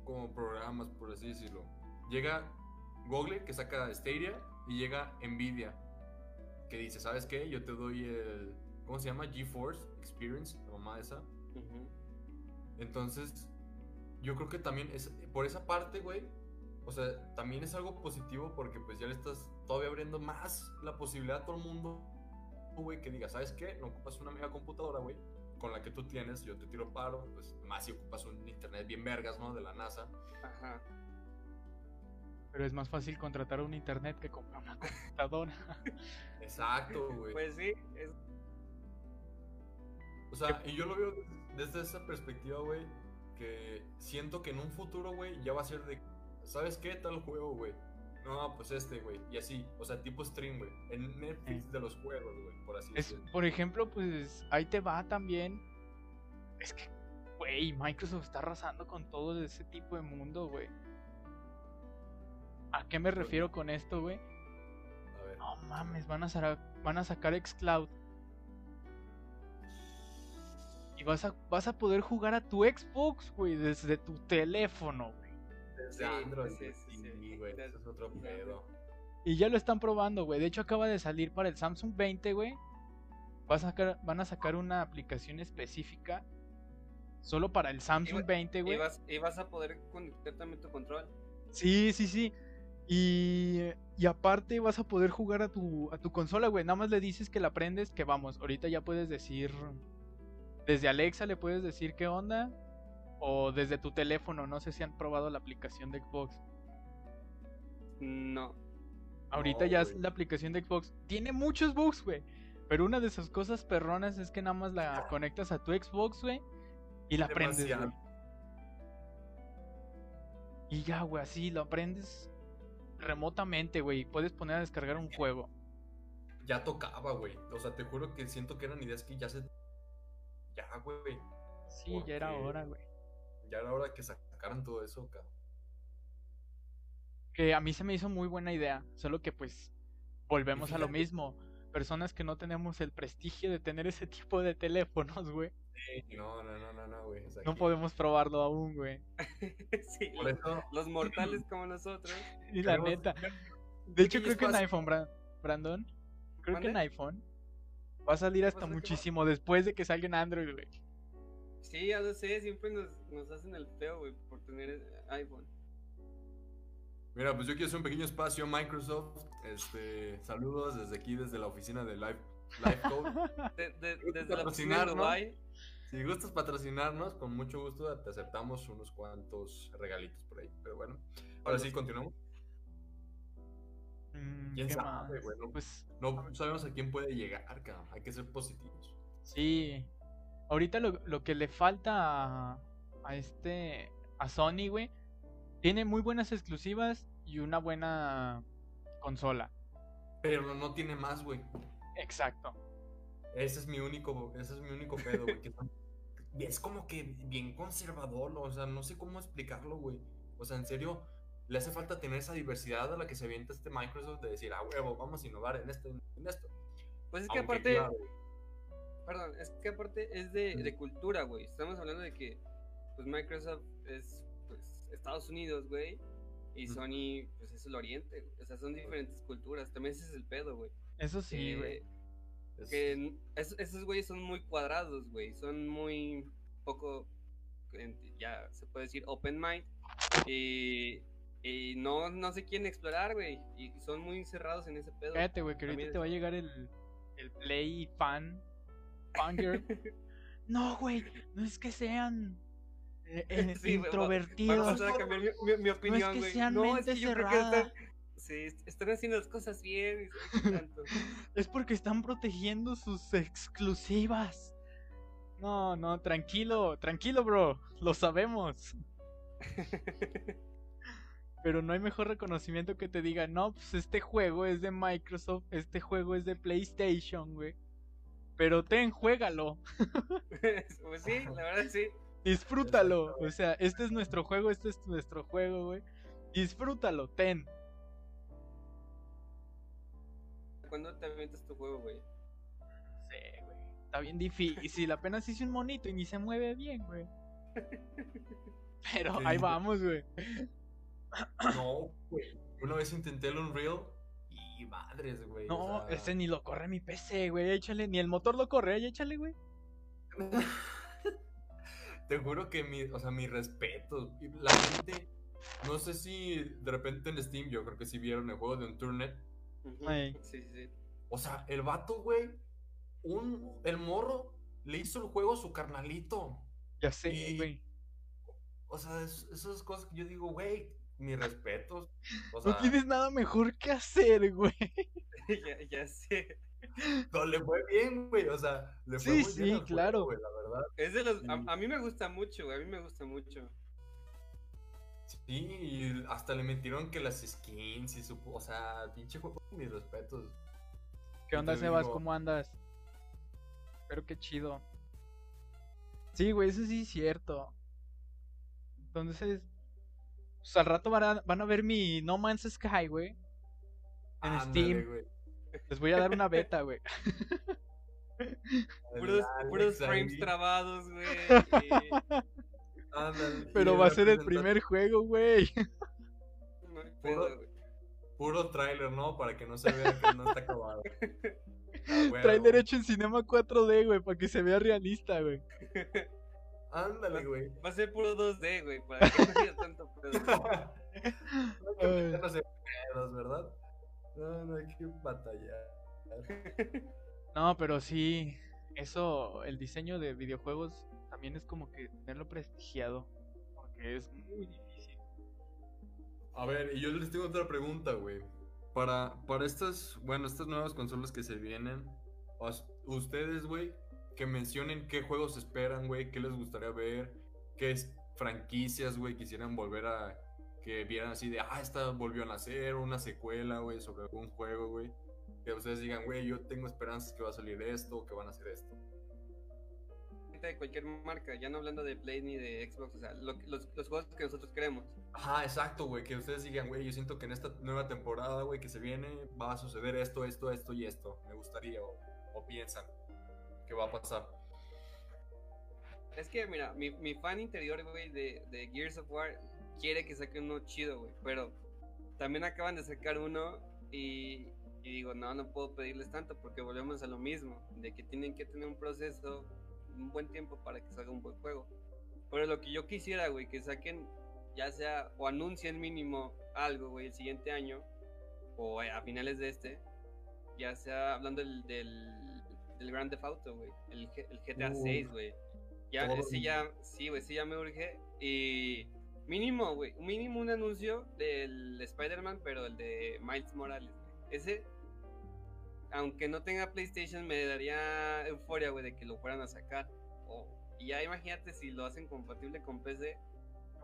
como programas, por así decirlo. Llega Google que saca Stadia y llega Nvidia que dice, ¿sabes qué? Yo te doy el, ¿cómo se llama? GeForce Experience, la mamá esa. Entonces, yo creo que también es por esa parte, güey. O sea, también es algo positivo porque pues ya le estás todavía abriendo más la posibilidad a todo el mundo, güey, que diga, ¿sabes qué? No ocupas una mega computadora, güey, con la que tú tienes, yo te tiro paro, pues más si ocupas un internet bien vergas, ¿no? De la NASA. Ajá. Pero es más fácil contratar un internet que comprar una computadora. Exacto, güey. Pues sí, es, O sea, y yo lo veo desde esa perspectiva, güey, que siento que en un futuro, güey, ya va a ser de, ¿sabes qué? Tal juego, güey. No, pues este, güey. Y así, o sea, tipo stream, güey. En Netflix Sí. de los juegos, güey, por así Es, decirlo. por ejemplo, pues ahí te va también. Es que, güey, Microsoft está arrasando con todo ese tipo de mundo, güey. ¿A qué me refiero con esto, güey? mames, van a, sa- van a sacar Xcloud. Y vas a, vas a poder jugar a tu Xbox, güey, desde tu teléfono, güey. Desde Sí, Android, sí, sí, sí, sí. güey. Eso es otro pedo. Y ya lo están probando, güey. De hecho, acaba de salir para el Samsung 20, güey. Va a sacar, van a sacar una aplicación específica solo para el Samsung va- 20, Y güey. vas, y vas a poder conectar también tu control. Sí, sí, sí. Y, y aparte vas a poder jugar a tu, a tu consola, güey. Nada más le dices que la prendes, que vamos, ahorita ya puedes decir... Desde Alexa le puedes decir qué onda. O desde tu teléfono, no sé si han probado la aplicación de Xbox. No. Ahorita No, ya es la aplicación de Xbox. Tiene muchos bugs, güey. Pero una de sus cosas perronas es que nada más la conectas a tu Xbox, güey. Y la prendes, güey. Demasiado. Y ya, güey, así lo aprendes remotamente, güey. Puedes poner a descargar un juego. Ya tocaba, güey. O sea, te juro que siento que eran ideas que ya se. Ya, güey. Sí, ya era hora, güey. Ya era hora que sacaran todo eso, cabrón. Que a mí se me hizo muy buena idea. Solo que pues volvemos a lo mismo. Personas que no tenemos el prestigio de tener ese tipo de teléfonos, güey. No, no, no, no, no, güey. O sea, No que- podemos probarlo aún, güey. sí, Por los, eso. los mortales como nosotros. Y la neta. De hecho, creo que en iPhone, Bra- Brandon. Creo que en iPhone. Va a salir hasta muchísimo después de que salga en Android, güey. Sí, ya lo sé, siempre nos, nos hacen el feo, güey, por tener eh, iPhone. Mira, pues yo quiero hacer un pequeño espacio Microsoft. Este, saludos desde aquí, desde la oficina de Live, Live Code. De- de- ¿Gusta desde la oficina de si gustas patrocinarnos, con mucho gusto te aceptamos unos cuantos regalitos por ahí. Pero bueno, ahora sí, continuamos. Mm, ¿Quién ¿qué sabe, más? güey? No- Pues No sabemos a quién puede llegar, cabrón. Hay que ser positivos. sí. Ahorita lo, lo que le falta a, a este. A Sony, güey. Tiene muy buenas exclusivas y una buena consola. Pero no tiene más, güey. Exacto. Ese es mi único, ese es mi único pedo, güey. es como que bien conservador, o sea, no sé cómo explicarlo, güey. O sea, en serio, le hace falta tener esa diversidad a la que se avienta este Microsoft de decir, ah, huevo, vamos a innovar en esto, en esto. Pues es que Aunque, aparte, claro, perdón, es que aparte es de, de cultura, güey. Estamos hablando de que, pues Microsoft es, pues, Estados Unidos, güey. Y. Sony, pues es el Oriente, güey. O sea, son diferentes culturas. También ese es el pedo, güey. Eso sí, güey. es- que es- esos güeyes son muy cuadrados, güey. Son muy poco, ya se puede decir, open mind. Y, y no, no se quieren explorar, güey. Y son muy cerrados en ese pedo. Cállate, güey, que ahorita También te es- va a llegar el, el Play fan. No, güey, no es que sean eh, eh, Sí, introvertidos. pasar a cambiar mi, mi- mi opinión, que güey. sean No, es mente creo que cerrada. están, sí, est- están haciendo las cosas bien. tanto. Es porque están protegiendo sus exclusivas. No, no, tranquilo, tranquilo, bro. Lo sabemos. Pero no hay mejor reconocimiento que te diga, no, pues este juego es de Microsoft, este juego es de PlayStation, güey. Pero ten, juégalo, pues sí, la verdad sí. disfrútalo. O sea, este es nuestro juego, este es nuestro juego, güey. Disfrútalo, ten. ¿Cuándo te avientas tu juego, güey? No sé, güey. Está bien difícil. Apenas hice un monito y ni se mueve bien, güey. Pero ¿Qué ahí vamos, güey. No, güey. Una vez intenté el Unreal madres, güey. No, o sea, ese ni lo corre mi PC, güey. Échale, ni el motor lo corre, ahí échale, güey. Te juro que mi, o sea, mi respeto. La gente, no sé si de repente en Steam, yo creo que sí vieron el juego de Unturnet. Ujú, Ey. Sí, sí, sí. O sea, el vato, güey, un, el morro le hizo el juego a su carnalito. Ya sé, Y- güey. O sea, es- esas cosas que yo digo, güey, mis respetos. O No tienes nada mejor que hacer, güey. ya, ya sé. no, le fue bien, güey. O sea, le fue Sí, muy sí, bien juego, claro. güey, la verdad. Es de los, a, Sí. a mí me gusta mucho, güey. A mí me gusta mucho. Sí, y hasta le metieron que las skins y su. O sea, pinche juego, mis respetos. ¿Qué onda, Sebas? digo- ¿Cómo andas? Espero que chido. Sí, güey, eso sí es cierto. Entonces, pues al rato van a, van a ver mi No Man's Sky, güey. En Steam. güey. Les voy a dar una beta, güey. Puros, frames trabados, güey. Ándale, Pero va a ser el primer juego, güey. y no hay pedo, Puro- güey. Puro tráiler, ¿no? Para que no se vea que no está acabado. Ah. Trailer hecho en cinema 4D, güey, para que se vea realista, güey. Ándale, güey. Va a ser puro 2D, güey, para que no haya tanto pedo. No que Ay. meternos en pedos, ¿verdad? No, no hay que batallar. No, pero sí, eso, el diseño de videojuegos también es como que tenerlo prestigiado, porque es muy difícil. A ver, y yo les tengo otra pregunta, güey. Para, para estas, bueno, estas nuevas consolas que se vienen, ustedes, güey, que mencionen qué juegos esperan, güey, qué les gustaría ver, qué es- franquicias, güey, quisieran volver a, que vieran así de, ah, esta volvió a nacer, una secuela, güey, sobre algún juego, güey. Que ustedes digan, güey, yo tengo esperanzas que va a salir esto, o que van a hacer esto. de cualquier marca, ya no hablando de Play ni de Xbox, o sea, lo los, los juegos que nosotros queremos. Ajá, exacto, güey, que ustedes digan, güey, yo siento que en esta nueva temporada, güey, que se viene, va a suceder esto, esto, esto y esto. Me gustaría, o, o piensan que va a pasar. Es que, mira, mi, fan interior, güey, de, Gears of War quiere que saquen uno chido, güey, pero también acaban de sacar uno y, digo, no, no puedo pedirles tanto porque volvemos a lo mismo, de que tienen que tener un proceso, un buen tiempo para que salga un buen juego. Pero lo que yo quisiera, güey, que saquen, ya sea, o anuncien mínimo algo, güey, el siguiente año, o a finales de este, ya sea hablando del, del Grand Theft Auto, güey, el, el GTA Uf. 6, güey. Ya, Todo ese el- ya, sí, güey, sí ya me urge. Y mínimo, güey, mínimo un anuncio del Spider-Man, pero el de Miles Morales, güey. Ese, aunque no tenga PlayStation, me daría euforia, güey, de que lo fueran a sacar. Y ya imagínate si lo hacen compatible con PC,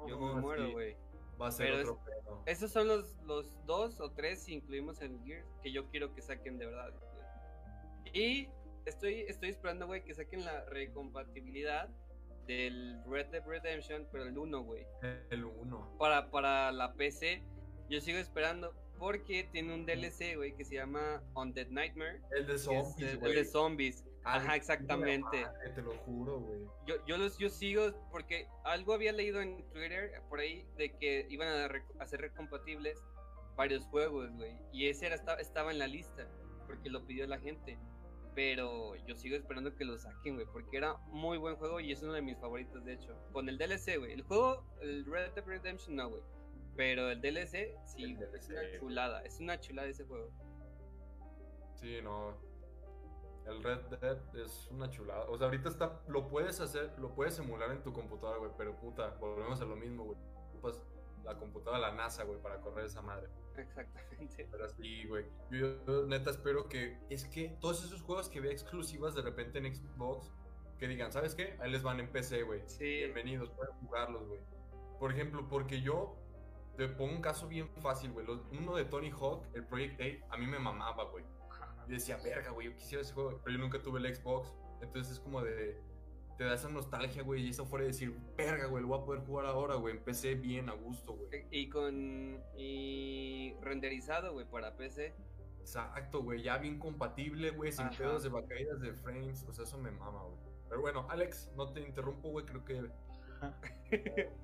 yo No, me muero, sí, güey. Va a ser Pero es- otro pedo. Esos son los, los dos o tres, si incluimos el Gears, que yo quiero que saquen de verdad. güey. Y estoy, estoy esperando, güey, que saquen la recompatibilidad del Red Dead Redemption, pero el 1, güey. El 1. Para, para la PC, yo sigo esperando porque tiene un DLC, güey, que se llama Undead Nightmare. El de zombies, el, güey. el de zombies. Alex, Ajá, exactamente. madre, Te lo juro, güey. Yo, yo los yo sigo porque algo había leído en Twitter por ahí de que iban a hacer recompatibles varios juegos, güey. Y ese era, estaba en la lista porque lo pidió la gente. Pero yo sigo esperando que lo saquen, güey, porque era muy buen juego y es uno de mis favoritos, de hecho. Con el DLC, güey. El juego, el Red Dead Redemption, no, güey. Pero el DLC, sí, El es DLC, una chulada. Es una chulada ese juego. Sí, no. El Red Dead es una chulada. O sea, ahorita está, lo puedes hacer, lo puedes emular en tu computadora, güey, pero puta, volvemos a lo mismo, güey. Ocupas la computadora de la NASA, güey, para correr esa madre. Exactamente. Pero sí, güey. Yo, yo neta espero que. Es que todos esos juegos que vea exclusivas de repente en Xbox, que digan, ¿sabes qué? Ahí les van en PC, güey. Sí. Bienvenidos, pueden jugarlos, güey. Por ejemplo, porque yo te pongo un caso bien fácil, güey. Uno de Tony Hawk, el Project 8, a mí me mamaba, güey. Y decía, verga, güey, yo quisiera ese juego, pero yo nunca tuve el Xbox. Entonces es como de. Te da esa nostalgia, güey, y eso fuera de decir, verga, güey, lo voy a poder jugar ahora, güey, en PC bien, a gusto, güey. Y con. Y renderizado, güey, para PC. Exacto, güey, ya bien compatible, güey, sin Ajá. pedos de caídas de frames, o sea, eso me mama, güey. Pero bueno, Alex, no te interrumpo, güey, creo que...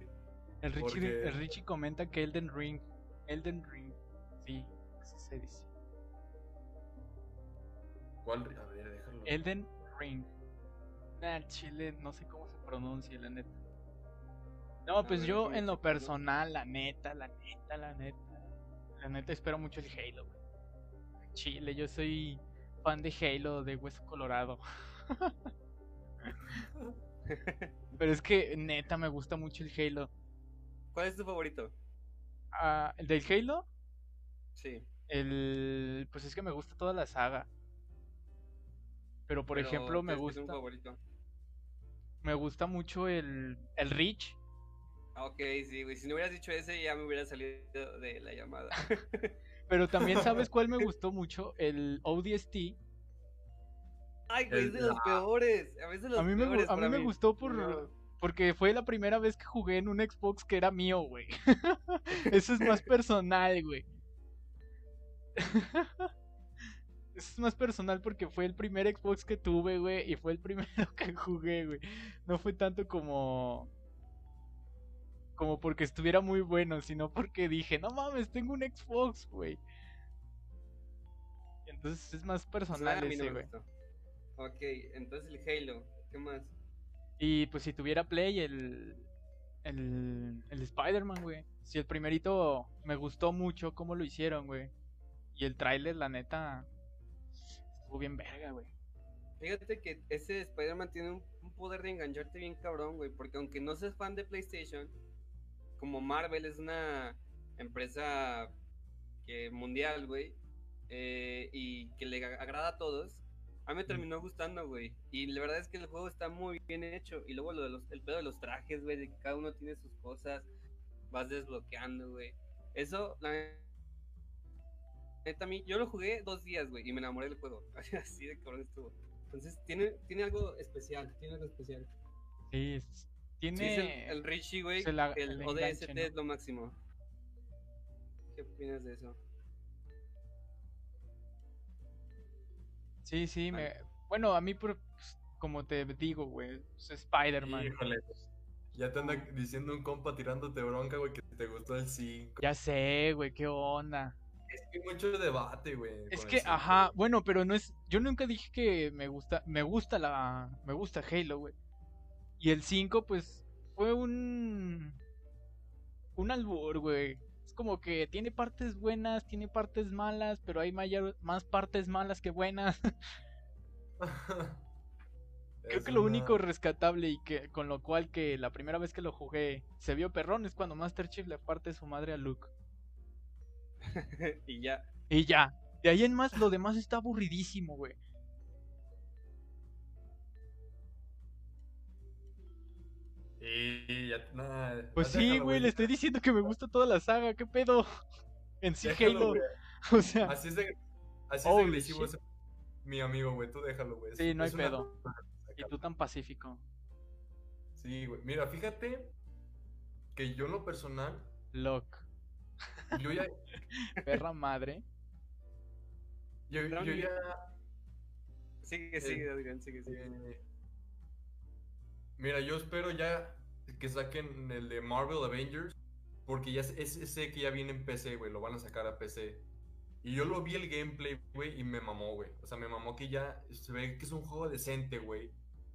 El Richie, Porque- el Richie comenta que Elden Ring. Elden Ring. Sí, así se dice. ¿Cuál? A ver, déjalo. Elden Ring. Nah, chile, no sé cómo se pronuncia, la neta. No, pues ver, yo en lo personal, la neta, la neta, la neta. La neta espero mucho el Halo, güey. Chile, yo soy fan de Halo de Hueso Colorado. Pero es que neta me gusta mucho el Halo. ¿Cuál es tu favorito? Ah, ¿El del Halo? Sí. El. Pues es que me gusta toda la saga. Pero por pero ejemplo, me ¿cuál es tu gusta. favorito? Me gusta mucho el. El Reach. Ah, Ok, sí, güey. Si no hubieras dicho ese, ya me hubiera salido de la llamada. Pero también, ¿sabes cuál me gustó mucho? El ODST. Ay, güey, es de los peores. A veces los A mí me, peores a mí me gustó por. No. Porque fue la primera vez que jugué en un Xbox que era mío, güey. Eso es más personal, güey. Es más personal porque fue el primer Xbox que tuve, güey, y fue el primero que jugué, güey. No fue tanto como como porque estuviera muy bueno, sino porque dije, no mames, tengo un Xbox, güey. Entonces es más personal no ese, güey. gustó. Ok, entonces el Halo. ¿Qué más? Y pues si tuviera Play, el. El, el Spider-Man, güey. Si el primerito me gustó mucho cómo lo hicieron, güey. Y el tráiler, la neta. Estuvo bien verga, güey. Fíjate que ese Spider-Man tiene un, un poder de engancharte bien cabrón, güey. Porque aunque no seas fan de PlayStation, como Marvel es una empresa que mundial, güey, eh, y que le ag- agrada a todos, a mí me terminó gustando, güey. Y la verdad es que el juego está muy bien hecho. Y luego lo de los, el pedo de los trajes, güey, de que cada uno tiene sus cosas, vas desbloqueando, güey. Eso, la neta, a mí, yo lo jugué dos días, güey, y me enamoré del juego. Así de cabrón estuvo. Entonces, tiene, tiene algo especial, tiene algo especial. Sí, es- Sí, tiene. es el, el Richie, güey, la- el el ODST enganche, ¿no? es lo máximo. ¿Qué opinas de eso? Sí, sí, me. Bueno, a mí, por, pues, como te digo, güey, es Spider-Man. Híjole. Ya te anda diciendo un compa tirándote bronca, güey, que te gustó el 5. Ya sé, güey, qué onda. Es que hay mucho debate, güey. Es que, ajá, güey. bueno, pero no es. Yo nunca dije que me gusta. Me gusta la. Me gusta Halo, güey. Y el 5, pues, fue un. Un albur, güey. Es como que tiene partes buenas, tiene partes malas, pero hay mayor- más partes malas que buenas. Creo Es que lo una- único rescatable y que con lo cual que la primera vez que lo jugué se vio perrón es cuando Master Chief le parte su madre a Luke. y ya. Y ya. De ahí en más, lo demás está aburridísimo, güey. Y ya, nada, Pues sí, déjalo, güey, le estoy diciendo que me gusta toda la saga, ¿qué pedo? En sí, Déjalo, Halo. güey. O sea, Así es de, así es de agresivo ese- mi amigo, güey. Tú déjalo, güey. Sí, Es- no hay una- pedo. y tú tan pacífico. Sí, güey. Mira, fíjate que yo en lo personal, Lock. Yo ya, Perra madre. yo, yo ya Sigue, sigue, Adrián, sigue, sigue. Eh, mira, yo espero ya que saquen el de Marvel Avengers. Porque ya sé, sé que ya viene en PC, güey. Lo van a sacar a PC. Y yo lo vi el gameplay, güey, y me mamó, güey. O sea, me mamó que ya se ve que es un juego decente, güey.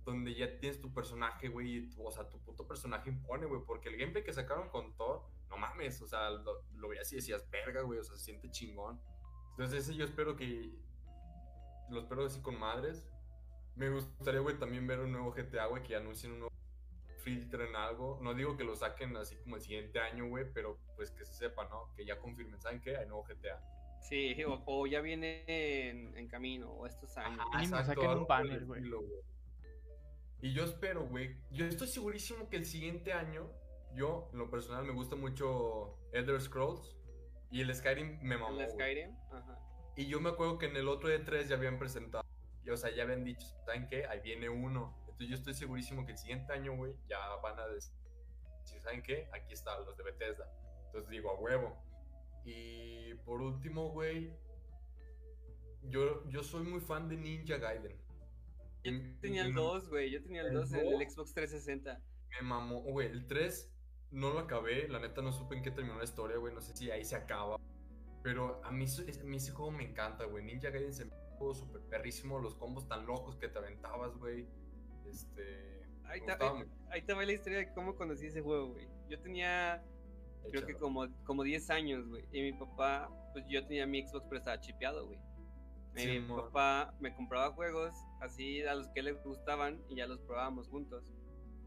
Donde ya tienes tu personaje, güey. y tu- O sea, tu puto personaje impone, güey. Porque el gameplay que sacaron con Thor, no mames. O sea, lo, lo veías y decías, verga, güey. O sea, se siente chingón. Entonces, ese yo espero que. Lo espero así con madres. Me gustaría, güey, también ver un nuevo GTA, güey, que anuncien un nuevo filtren algo. No digo que lo saquen así como el siguiente año, güey, pero pues que se sepa, ¿no? Que ya confirmen, ¿saben qué? Hay nuevo GTA. Sí, o, o ya viene en, en camino, o estos años. Mínimo Exacto, saquen un banner, güey. Y yo espero, güey. Yo estoy segurísimo que el siguiente año, yo, en lo personal, me gusta mucho Elder Scrolls. Y el Skyrim me mamó. El. Skyrim, ajá. Y yo me acuerdo que en el otro E3 ya habían presentado. Y, o sea, ya habían dicho, ¿saben qué? Ahí viene uno. Entonces yo estoy segurísimo que el siguiente año, güey, ya van a decir, ¿saben qué? Aquí están los de Bethesda. Entonces digo, a huevo. Y por último, güey, yo, yo soy muy fan de Ninja Gaiden. Yo tenía el me- 2, güey. Yo tenía el ¿El 2 en el? Xbox 360. Me mamó, güey, el 3 no lo acabé, la neta no supe en qué terminó la historia, güey, no sé si ahí se acaba. Pero a mí, a mí ese juego me encanta, güey. Ninja Gaiden se me juego súper perrísimo, los combos tan locos que te aventabas, güey. Este... Ahí te, ahí, ahí te va la historia de cómo conocí ese juego, güey. Yo tenía, creo que como, como 10 años, güey. Y mi papá, pues yo tenía mi Xbox, pero estaba chipeado, güey. Mi papá me compraba juegos así a los que le gustaban y ya los probábamos juntos.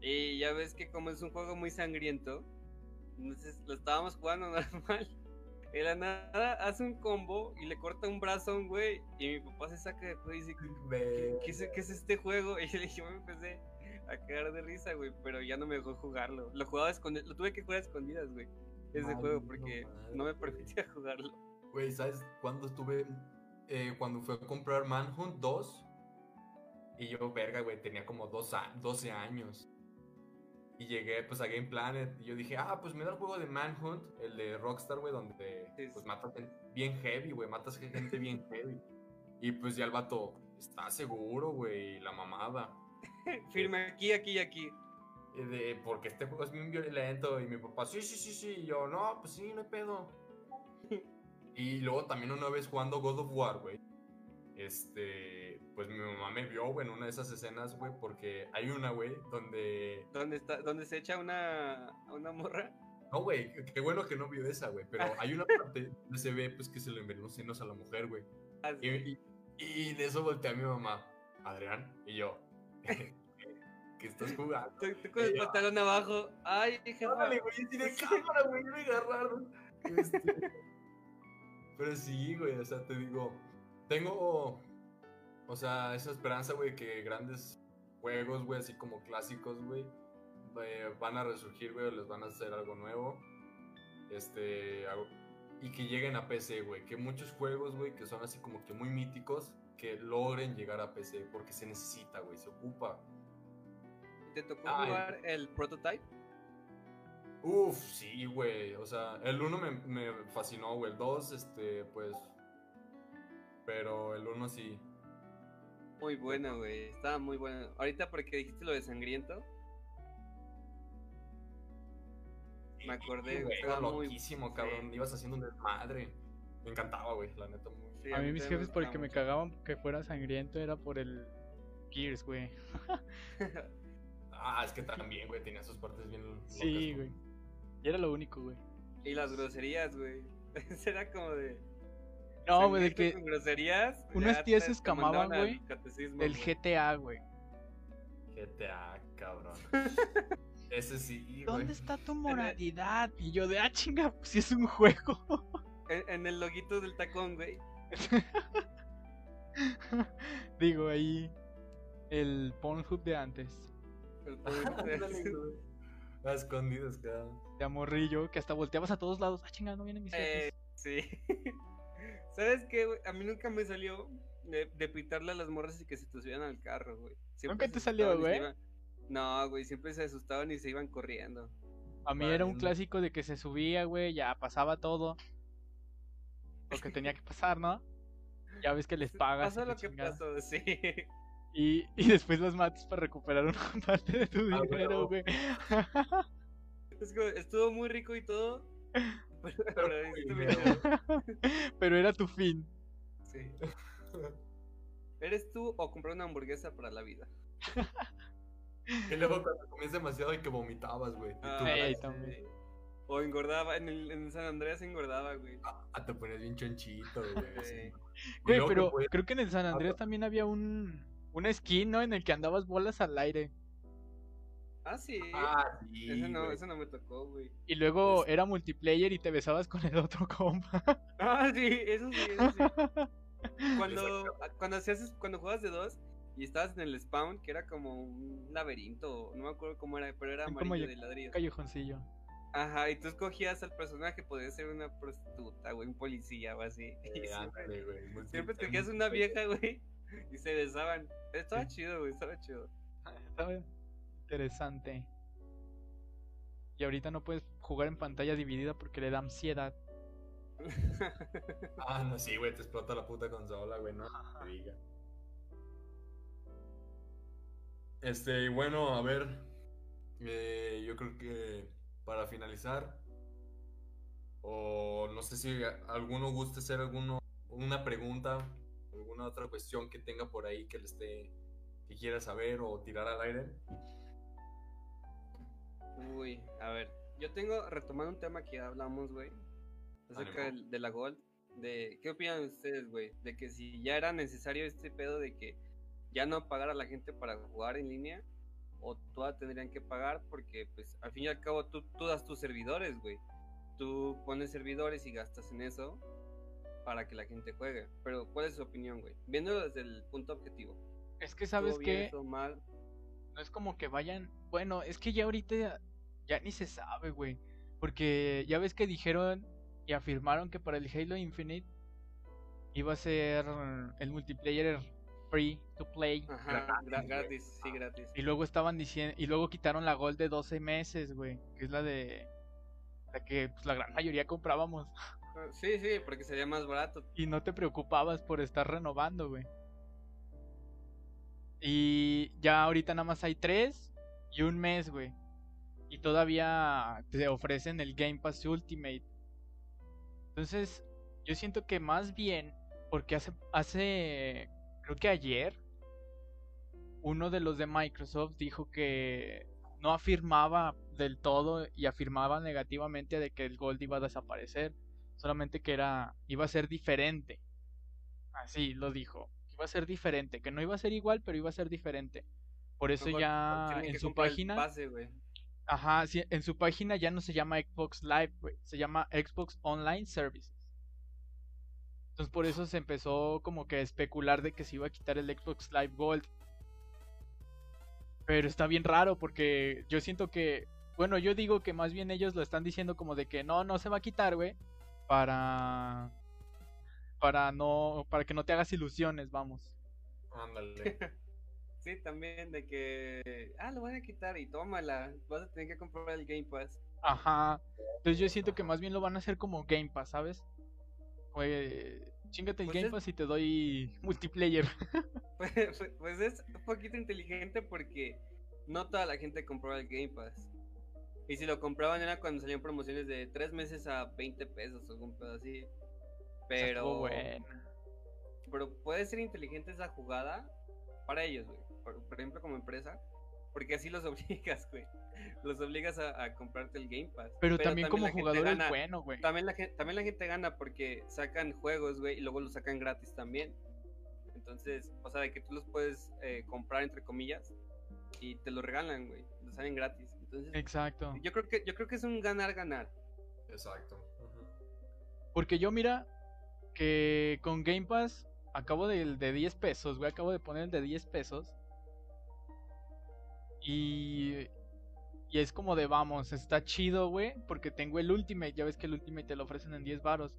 Y ya ves que como es un juego muy sangriento, entonces lo estábamos jugando normal. De la nada hace un combo y le corta un brazo a un güey. Y mi papá se saca de y dice, ¿qué, qué es, qué es este juego? Y yo le dije, yo me empecé a cagar de risa, güey, pero ya no me dejó jugarlo. Lo jugaba escondidas, lo tuve que jugar a escondidas, güey. Ese juego, porque madre. no me permitía jugarlo. Güey, ¿sabes cuándo estuve? Eh, cuando fue a comprar Manhunt 2. Y yo, verga, güey, tenía como dos a- 12 años. Y llegué pues a Game Planet y yo dije, ah, pues me da el juego de Manhunt, el de Rockstar, güey, donde Sí, pues matas bien heavy, güey, matas gente bien heavy. Y pues ya el vato, está seguro, güey, la mamada. Firma aquí, aquí y aquí. De, porque este juego es bien violento. Y mi papá, sí, sí, sí, sí. Y yo, no, pues sí, no hay pedo. y luego también una vez jugando God of War, güey. Este, pues mi mamá me vio, güey, en una de esas escenas, güey, porque hay una, güey, donde... ¿Dónde está? ¿Dónde se echa una, una morra? No, güey, qué- bueno que no vio esa, güey, pero hay una parte donde se ve, pues, que se le envenenó senos a la mujer, güey. Ah, Y, y, y de eso volteé a mi mamá, Adrián, y yo, ¿qué estás jugando? Tú, tú con el Ella- pantalón abajo. Ay, jefa. Órale, güey, de cámara, güey, me agarraron. Este, Pero sí, güey, o sea, te digo, tengo, o sea, esa esperanza, güey, que grandes juegos, güey, así como clásicos, güey, eh, van a resurgir, güey, o les van a hacer algo nuevo. Este, y que lleguen a PC, güey, que muchos juegos, güey, que son así como que muy míticos, que logren llegar a PC, porque se necesita, güey, se ocupa. ¿Te tocó Ay. jugar el prototype? Uf, sí, güey. O sea, el 1 me, me fascinó, güey. El 2, este, pues. Pero el 1 sí. Muy bueno, güey. Estaba muy bueno. Ahorita porque dijiste lo de sangriento. Me acordé, güey. estaba Era muy- loquísimo, sí. cabrón. Ibas haciendo un desmadre. Me encantaba, güey. La neta, muy. Sí, a mí mis jefes por el que me cagaban que fuera sangriento era por el Gears, güey. Ah, es que también, güey. Tenía sus partes bien. locas, Sí, ¿no? güey. Y era lo único, güey. y las groserías, güey. Era como de. No, güey, de que con groserías. unas tías se escamaban, güey, del güey. GTA, güey. GTA, cabrón. Ese sí, güey. ¿Dónde está tu moralidad? Y yo de, ah, chinga, pues si es un juego. En, en el loguito del tacón, güey. Digo, ahí el Pornhub de antes. El Ándale, poder- güey. A escondidas, cabrón. De amorrillo, que hasta volteabas a todos lados. Ah, chinga, no vienen mis Eh, sí. ¿Sabes qué, güey? A mí nunca me salió de, de pitarle a las morras y que se te subieran al carro, güey. Siempre ¿Nunca te salió, güey? iban- No, güey, siempre se asustaban y se iban corriendo. A mí era un clásico de que se subía, güey, ya pasaba todo. Lo que tenía que pasar, ¿no? Ya ves que les pagas. la lo que chingada. pasó, sí. Y, y después las matas para recuperar una parte de tu Ah, dinero, güey. Es que estuvo muy rico y todo. Pero, era tu fin. sí. ¿Eres tú o comprar una hamburguesa para la vida? Y luego cuando comías demasiado y que vomitabas, güey. Ah, también. O engordaba, en, el, en San Andreas engordaba, güey. ah, te ponías bien chonchito, güey. Güey, que pero creo que en el San Andrés Ah, también había un una skin, ¿no? En el que andabas bolas al aire. Ah, sí. Ah, sí, ese, no, ese no me tocó, güey. Y luego Es- era multiplayer y te besabas con el otro compa. Ah, sí, eso sí, eso sí. Cuando, cuando hacías, cuando jugabas de dos y estabas en el spawn, que era como un laberinto, no me acuerdo cómo era, pero era como amarillo ya- de ladrillos. Callejoncillo. Ajá, y tú escogías al personaje, podía ser una prostituta, güey, un policía o así. Y siempre, güey, siempre escogías una vieja, güey, y se besaban. Estaba chido, güey, estaba chido. Estaba interesante. Y ahorita no puedes jugar en pantalla dividida porque le da ansiedad. Ah, no, sí, güey, te explota la puta consola, güey, no te diga. Este, y bueno, a ver. eh, yo creo que para finalizar, o no sé si alguno guste hacer alguno, una pregunta, alguna otra cuestión que tenga por ahí que le esté, que quiera saber o tirar al aire. Uy, a ver, yo tengo, retomando un tema que ya hablamos, güey, acerca de la Gold, de, ¿qué opinan ustedes, güey? De que si ya era necesario este pedo de que ya no pagar a la gente para jugar en línea, o todas tendrían que pagar, porque, pues, al fin y al cabo, tú, tú das tus servidores, güey. Tú pones servidores y gastas en eso para que la gente juegue. Pero, ¿cuál es su opinión, güey? Viéndolo desde el punto objetivo. Es que sabes ¿Estuvo bien, que estuvo mal? No es como que vayan. Bueno, es que ya ahorita ya, ya ni se sabe, güey. Porque ya ves que dijeron y afirmaron que para el Halo Infinite iba a ser el multiplayer free to play. Ajá, Gratis, gratis, sí, gratis. Y luego estaban diciendo. Y luego quitaron la Gold de 12 meses, güey. Que es la de. La que pues, la gran mayoría comprábamos. Sí, sí, porque sería más barato. y no te preocupabas por estar renovando, güey. Y ya ahorita nada más hay tres y un mes, güey. Y todavía te ofrecen el Game Pass Ultimate. Entonces, yo siento que más bien, porque hace, hace, creo que ayer, uno de los de Microsoft dijo que no afirmaba del todo y afirmaba negativamente de que el Gold iba a desaparecer solamente que era iba a ser diferente. Así lo dijo. Iba a ser diferente, que no iba a ser igual, pero iba a ser diferente. Por eso Mejor ya en su página, pase, ajá, sí, en su página ya no se llama Xbox Live, güey, se llama Xbox Online Services. Entonces por eso se empezó como que a especular de que se iba a quitar el Xbox Live Gold. Pero está bien raro porque yo siento que, bueno, yo digo que más bien ellos lo están diciendo como de que no, no se va a quitar, güey, para para no para que no te hagas ilusiones, vamos. Ándale. Sí, también de que. Ah, lo van a quitar y tómala. Vas a tener que comprar el Game Pass. Ajá. Entonces yo siento que más bien lo van a hacer como Game Pass, ¿sabes? Güey, chingate el Pues Game es- Pass y te doy multiplayer. Pues, pues- pues es un poquito inteligente porque no toda la gente compró el Game Pass. Y si lo compraban era cuando salían promociones de 3 meses a 20 pesos o algún pedo así. O sea, Pero. Pero puede ser inteligente esa jugada para ellos, güey. Por, por ejemplo, como empresa. Porque así los obligas, güey. Los obligas a, a comprarte el Game Pass. Pero, también como jugador es bueno, güey. También la, gente, también la gente gana porque sacan juegos, güey, y luego los sacan gratis también. Entonces, o sea, de que tú los puedes eh, comprar entre comillas y te lo regalan, güey. Los salen gratis. Entonces, Exacto. yo creo que yo creo que es un ganar ganar. Exacto. Porque yo mira que con Game Pass acabo de, de 10 pesos, güey, acabo de poner el de 10 pesos. Y y es como de vamos, está chido, güey, porque tengo el Ultimate, ya ves que el Ultimate te lo ofrecen en 10 varos.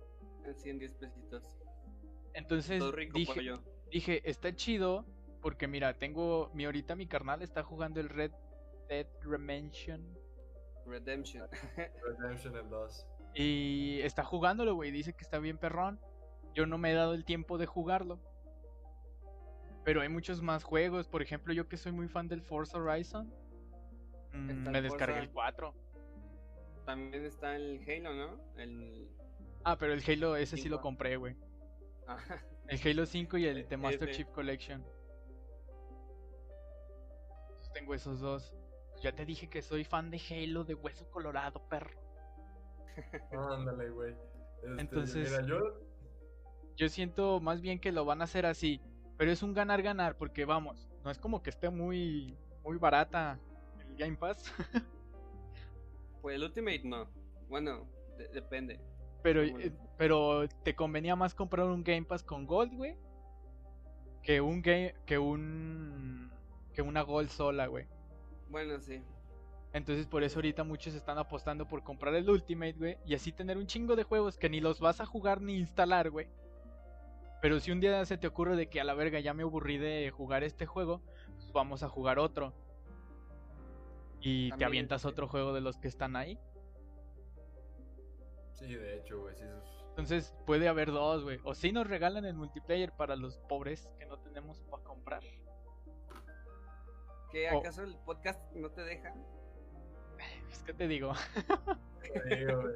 Así en 10 pesitos. Entonces Todo rico dije, pollo. dije, está chido porque mira, tengo mi ahorita mi carnal está jugando el Red Dead Redemption Redemption. Redemption el 2. y está jugándolo, güey, dice que está bien perrón. Yo no me he dado el tiempo de jugarlo. Pero hay muchos más juegos, por ejemplo, yo que soy muy fan del Forza Horizon, mm, me descargué Forza. el 4. También está el Halo, ¿no? El. Ah, pero el Halo ese sí lo compré, güey. Ajá. El Halo 5 y el The Master. Chief Collection. Entonces tengo esos dos. Ya te dije que soy fan de Halo de hueso colorado, perro. Ándale, güey. Este, Entonces- Mira, yo. Yo siento más bien que lo van a hacer así. Pero es un ganar-ganar, porque vamos, no es como que esté muy, muy barata el Game Pass. Pues el Ultimate no. Bueno, de- depende. pero, eh, pero te convenía más comprar un Game Pass con Gold, güey. Que un game, que un, que una Gold sola, güey. Bueno, sí. Entonces por eso ahorita muchos están apostando por comprar el Ultimate, güey. Y así tener un chingo de juegos que ni los vas a jugar ni instalar, güey. Pero si un día se te ocurre de que a la verga ya me aburrí de jugar este juego, pues vamos a jugar otro. Y te avientas sí. otro juego de los que están ahí. Sí, de hecho, güey. Sí, es- Entonces puede haber dos, güey. O si nos regalan el multiplayer para los pobres que no tenemos para comprar. ¿Qué Oh. acaso el podcast no te deja? Es que te digo. te digo, güey.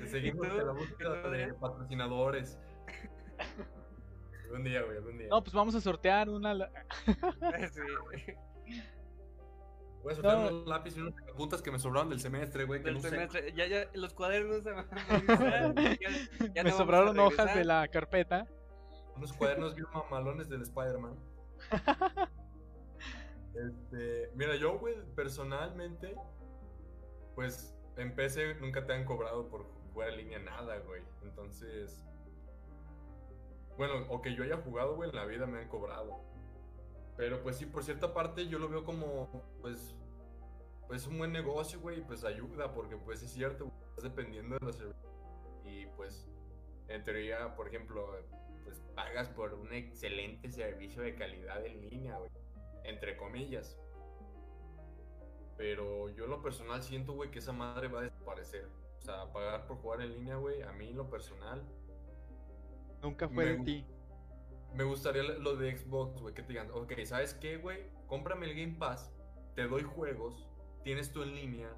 Te seguimos en la ¿Y tú, búsqueda de patrocinadores. Algún día, güey, algún día. No, pues vamos a sortear una. sí. Voy a soltar no. unos lápices y unas puntas que me sobraron del semestre, güey. Que Del no sé. semestre. Ya, ya, los cuadernos se van a ya- no Me a sobraron hojas de la carpeta. Unos cuadernos bien mamalones del Spider-Man. Este, mira, yo, güey, personalmente, pues en PC nunca te han cobrado por jugar en línea nada, güey. Entonces, bueno, o que yo haya jugado, güey, en la vida me han cobrado. Pero pues sí, por cierta parte yo lo veo como, pues, pues un buen negocio, güey, y pues ayuda, porque pues es cierto, güey, estás dependiendo de los servicios. Y pues, en teoría, por ejemplo, pues pagas por un excelente servicio de calidad en línea, güey. Entre comillas. Pero yo lo personal siento, güey, que esa madre va a desaparecer. O sea, pagar por jugar en línea, güey, a mí lo personal, Nunca fue Me de ti. me gustaría lo de Xbox, güey, que te digan, ok, ¿sabes qué, güey? Cómprame el Game Pass, te doy juegos, tienes tú en línea.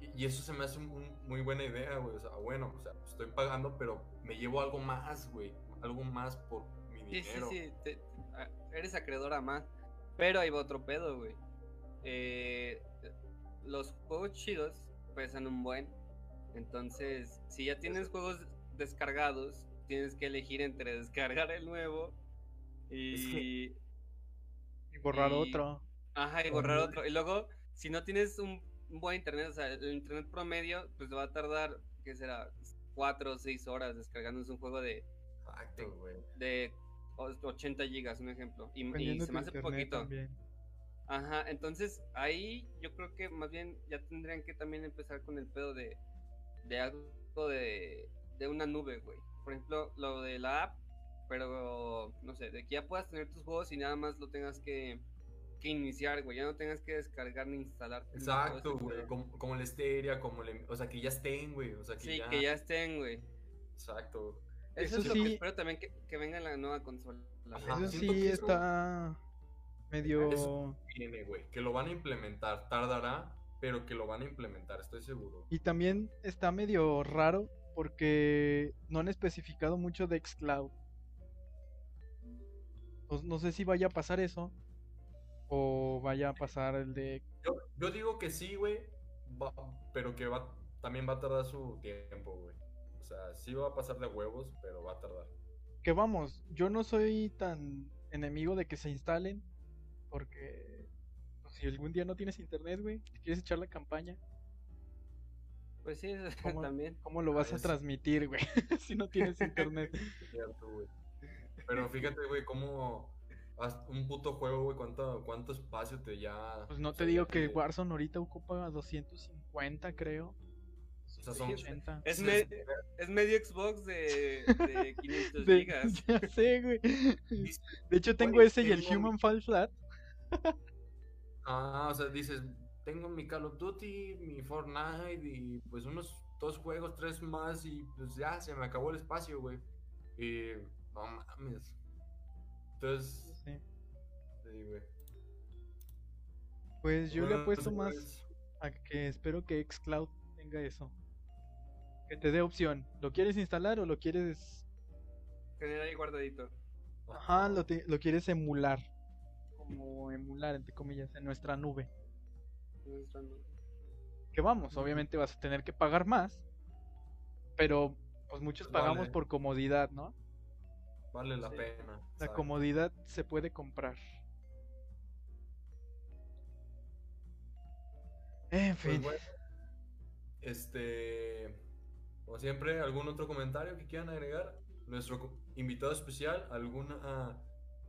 Y, y eso se me hace un- muy buena idea, güey. O sea, bueno, o sea, estoy pagando, pero me llevo algo más, güey. Algo más por mi Sí, sí, dinero. sí. te- eres acreedor a más. Pero ahí va otro pedo, güey. Eh, los juegos chidos pesan un buen. Entonces, si ya tienes juegos descargados, tienes que elegir entre descargar el nuevo y. Es que- Y borrar y- otro. Ajá, y borrar otro. Y luego, si no tienes un, buen internet, o sea, el internet promedio, pues va a tardar, ¿qué será? Cuatro o seis horas descargándose un juego de, Exacto, güey. de o- 80 gigas, un ejemplo. Y, se me hace poquito. también. Ajá, entonces ahí yo creo que más bien ya tendrían que también empezar con el pedo de, de algo de, de una nube, güey. Por ejemplo, lo de la app, pero no sé, de que ya puedas tener tus juegos y nada más lo tengas que, que iniciar, güey. Ya no tengas que descargar ni instalar. Exacto, güey. Como, como el Stadia, como el. O sea, que ya estén, güey. O sea, que Sí, ya. que ya estén, güey. Exacto. Eso, Eso es lo sí. que espero también que, que venga en la nueva consola. Ajá. Eso sí está medio... Eso- Viene, güey. Que lo van a implementar. Tardará, pero que lo van a implementar, estoy seguro. Y también está medio raro porque no han especificado mucho de Xcloud. Pues no sé si vaya a pasar eso o vaya a pasar el de... Yo, yo digo que sí, güey. pero que va, también va a tardar su tiempo, güey. O sea, sí va a pasar de huevos, pero va a tardar. Que vamos, yo no soy tan enemigo de que se instalen porque pues, si algún día no tienes internet, güey, si quieres echar la campaña, Pues sí, eso ¿Cómo? también. ¿cómo lo vas a transmitir, güey? si no tienes internet. Es cierto, güey. Pero fíjate, güey, cómo un puto juego, güey, cuánto, cuánto espacio te ya. Pues no o te digo que te- Warzone ahorita ocupa 250, creo. O sea, son. 180. Es, me- medio Xbox de, de 500 De- gigas. ya sé, güey. De hecho, tengo ese y el Human Fall Flat. Ah, o sea, dices, tengo mi Call of Duty, mi Fortnite y pues unos dos juegos, tres más y pues ya se me acabó el espacio, güey. Y no mames. Entonces, Sí. sí, güey. Pues yo le apuesto pues, más a que espero que Xcloud tenga eso. Que te dé opción. ¿Lo quieres instalar o lo quieres... Tener ahí guardadito. Ajá, lo, te- lo quieres emular. Como emular, entre comillas, en nuestra nube. Que vamos, obviamente vas a tener que pagar más. Pero pues muchos pagamos vale. por comodidad, ¿no? Vale la Sí. pena. La comodidad se puede comprar. En Pues fin. bueno, este, como siempre, ¿algún otro comentario que quieran agregar? Nuestro invitado especial, alguna,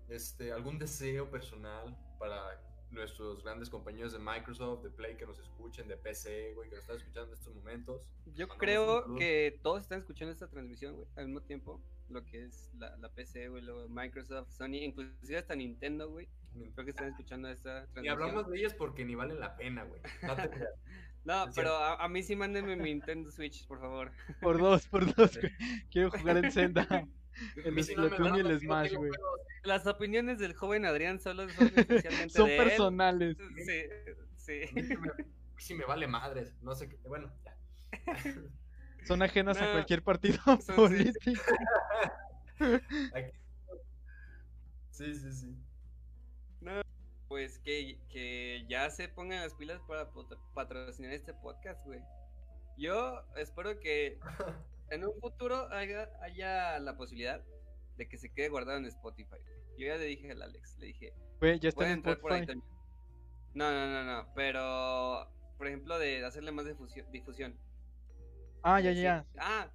este, algún deseo personal para nuestros grandes compañeros de Microsoft, de Play que nos escuchen, de PC, güey, que nos están escuchando en estos momentos. Yo Mandamos creo que todos están escuchando esta transmisión, güey, al mismo tiempo. Lo que es la, la PC, güey, luego Microsoft, Sony, inclusive hasta Nintendo, güey. Creo que están escuchando esta transmisión. Ni hablamos de ellas porque ni valen la pena, güey. No te pero a, a mí sí mándenme mi Nintendo Switch, por favor. Por dos, por dos, güey. Quiero jugar en Zelda. El no Splatoon y el no Smash, güey. Las opiniones del joven Adrián solo son especialmente Son de él. personales. Sí, sí. Sí me- sí me vale madres. No sé qué. Bueno, ya. Son ajenas a No, cualquier partido sí. político. Sí, sí, sí. Pues que, que ya se pongan las pilas para patrocinar este podcast, güey. Yo espero que en un futuro haya, haya la posibilidad de que se quede guardado en Spotify. Yo ya le dije al Alex, le dije, Güey, ya está en entrar por ahí Spotify. también. No, no, no, no, pero por ejemplo de hacerle más difusión. difusión. Ah, ya, Decir, ya. Ah,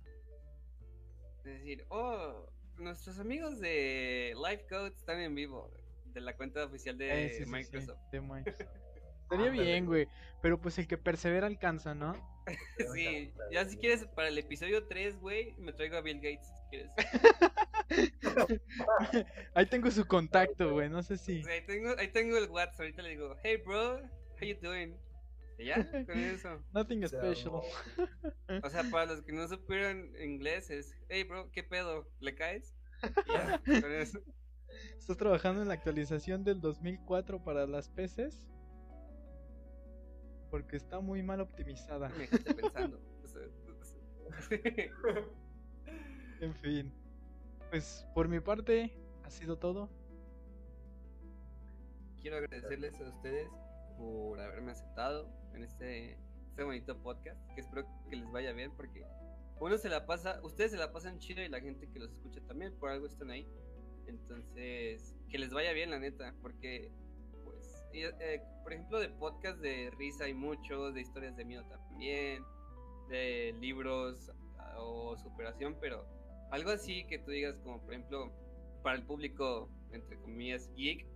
es decir, oh, nuestros amigos de Life Code están en vivo de la cuenta oficial de Eh, sí, sí, sí, Microsoft. de Microsoft. Estaría Ándale, bien, güey. Pero pues el que persevera alcanza, ¿no? Sí, ya si quieres para el episodio 3, güey, me traigo a Bill Gates si quieres. Ahí tengo su contacto, güey. No sé si. Sí, ahí, tengo, ahí tengo el WhatsApp, ahorita le digo, hey bro, how you doing? Y ya, con eso. Nothing special. O sea, para los que no supieron inglés es, hey bro, ¿qué pedo? ¿Le caes? Y ya, con eso. ¿Estás trabajando en la actualización del 2004 para las PCs? Porque está muy mal optimizada. Me pensando. En fin. Pues por mi parte ha sido todo. Quiero agradecerles a ustedes por haberme aceptado en este, este bonito podcast, que espero que les vaya bien, porque uno se la pasa, ustedes se la pasan chido y la gente que los escucha también, por algo están ahí. Entonces, que les vaya bien, la neta, porque, eh, por ejemplo, de podcast de risa hay muchos, de historias de miedo también, de libros ah, o superación, pero algo así que tú digas, como por ejemplo, para el público, entre comillas, geek,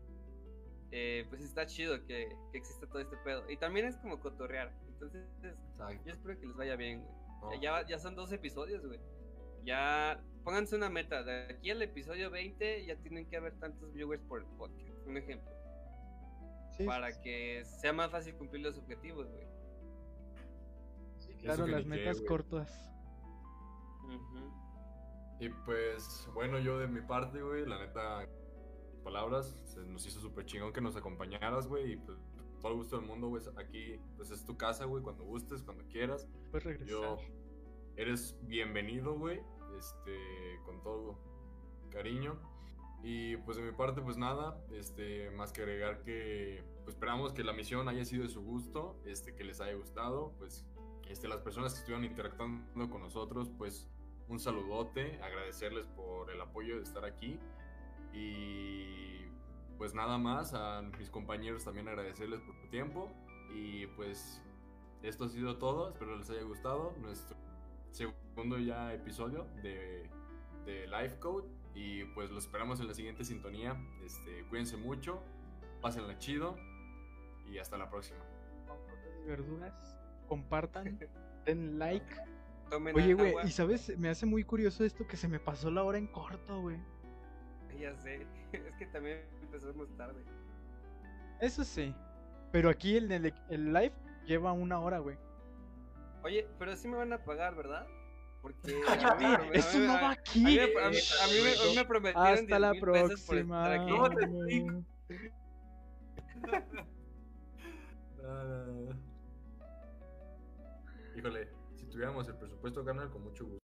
eh, pues está chido que, que exista todo este pedo. Y también es como cotorrear. Entonces, Exacto. yo espero que les vaya bien, güey. No. Ya, ya son dos episodios, güey. Ya pónganse una meta. De aquí al episodio 20 ya tienen que haber tantos viewers por el podcast. Un ejemplo. Sí, Para que sea más fácil cumplir los objetivos, güey. sí, claro, las metas cortas. Y pues, bueno, yo de mi parte, güey, la neta, palabras, se nos hizo súper chingón que nos acompañaras, güey, y pues todo el gusto del mundo, güey, aquí, pues es tu casa, güey, cuando gustes, cuando quieras. Puedes regresar. Yo, eres bienvenido, güey, este, con todo cariño. Y pues de mi parte, pues nada, este, más que agregar que, pues esperamos que la misión haya sido de su gusto, este, que les haya gustado, pues, este, las personas que estuvieron interactuando con nosotros, pues, un saludote, agradecerles por el apoyo de estar aquí. Y pues nada más, a mis compañeros también agradecerles por su tiempo. Y pues esto ha sido todo, espero les haya gustado nuestro segundo ya episodio de, de Life Code. Y pues lo esperamos en la siguiente sintonía. Este, cuídense mucho, pásenla chido y hasta la próxima. Y verduras. Compartan. Den like. Tomen Oye, güey, y sabes, me hace muy curioso esto que se me pasó la hora en corto, güey. Ya sé. Es que también empezamos tarde. Eso sí. Pero aquí el, el, el live lleva una hora, güey. Oye, pero sí me van a pagar, ¿verdad? Porque. Cállate, a mí me- eso a mí- no va A aquí. a mí- a mí me, a mí me prometieron Hasta la 10,000 pesos por próxima. estar aquí. No, te güey. Híjole, si tuviéramos el presupuesto, carnal, con mucho gusto.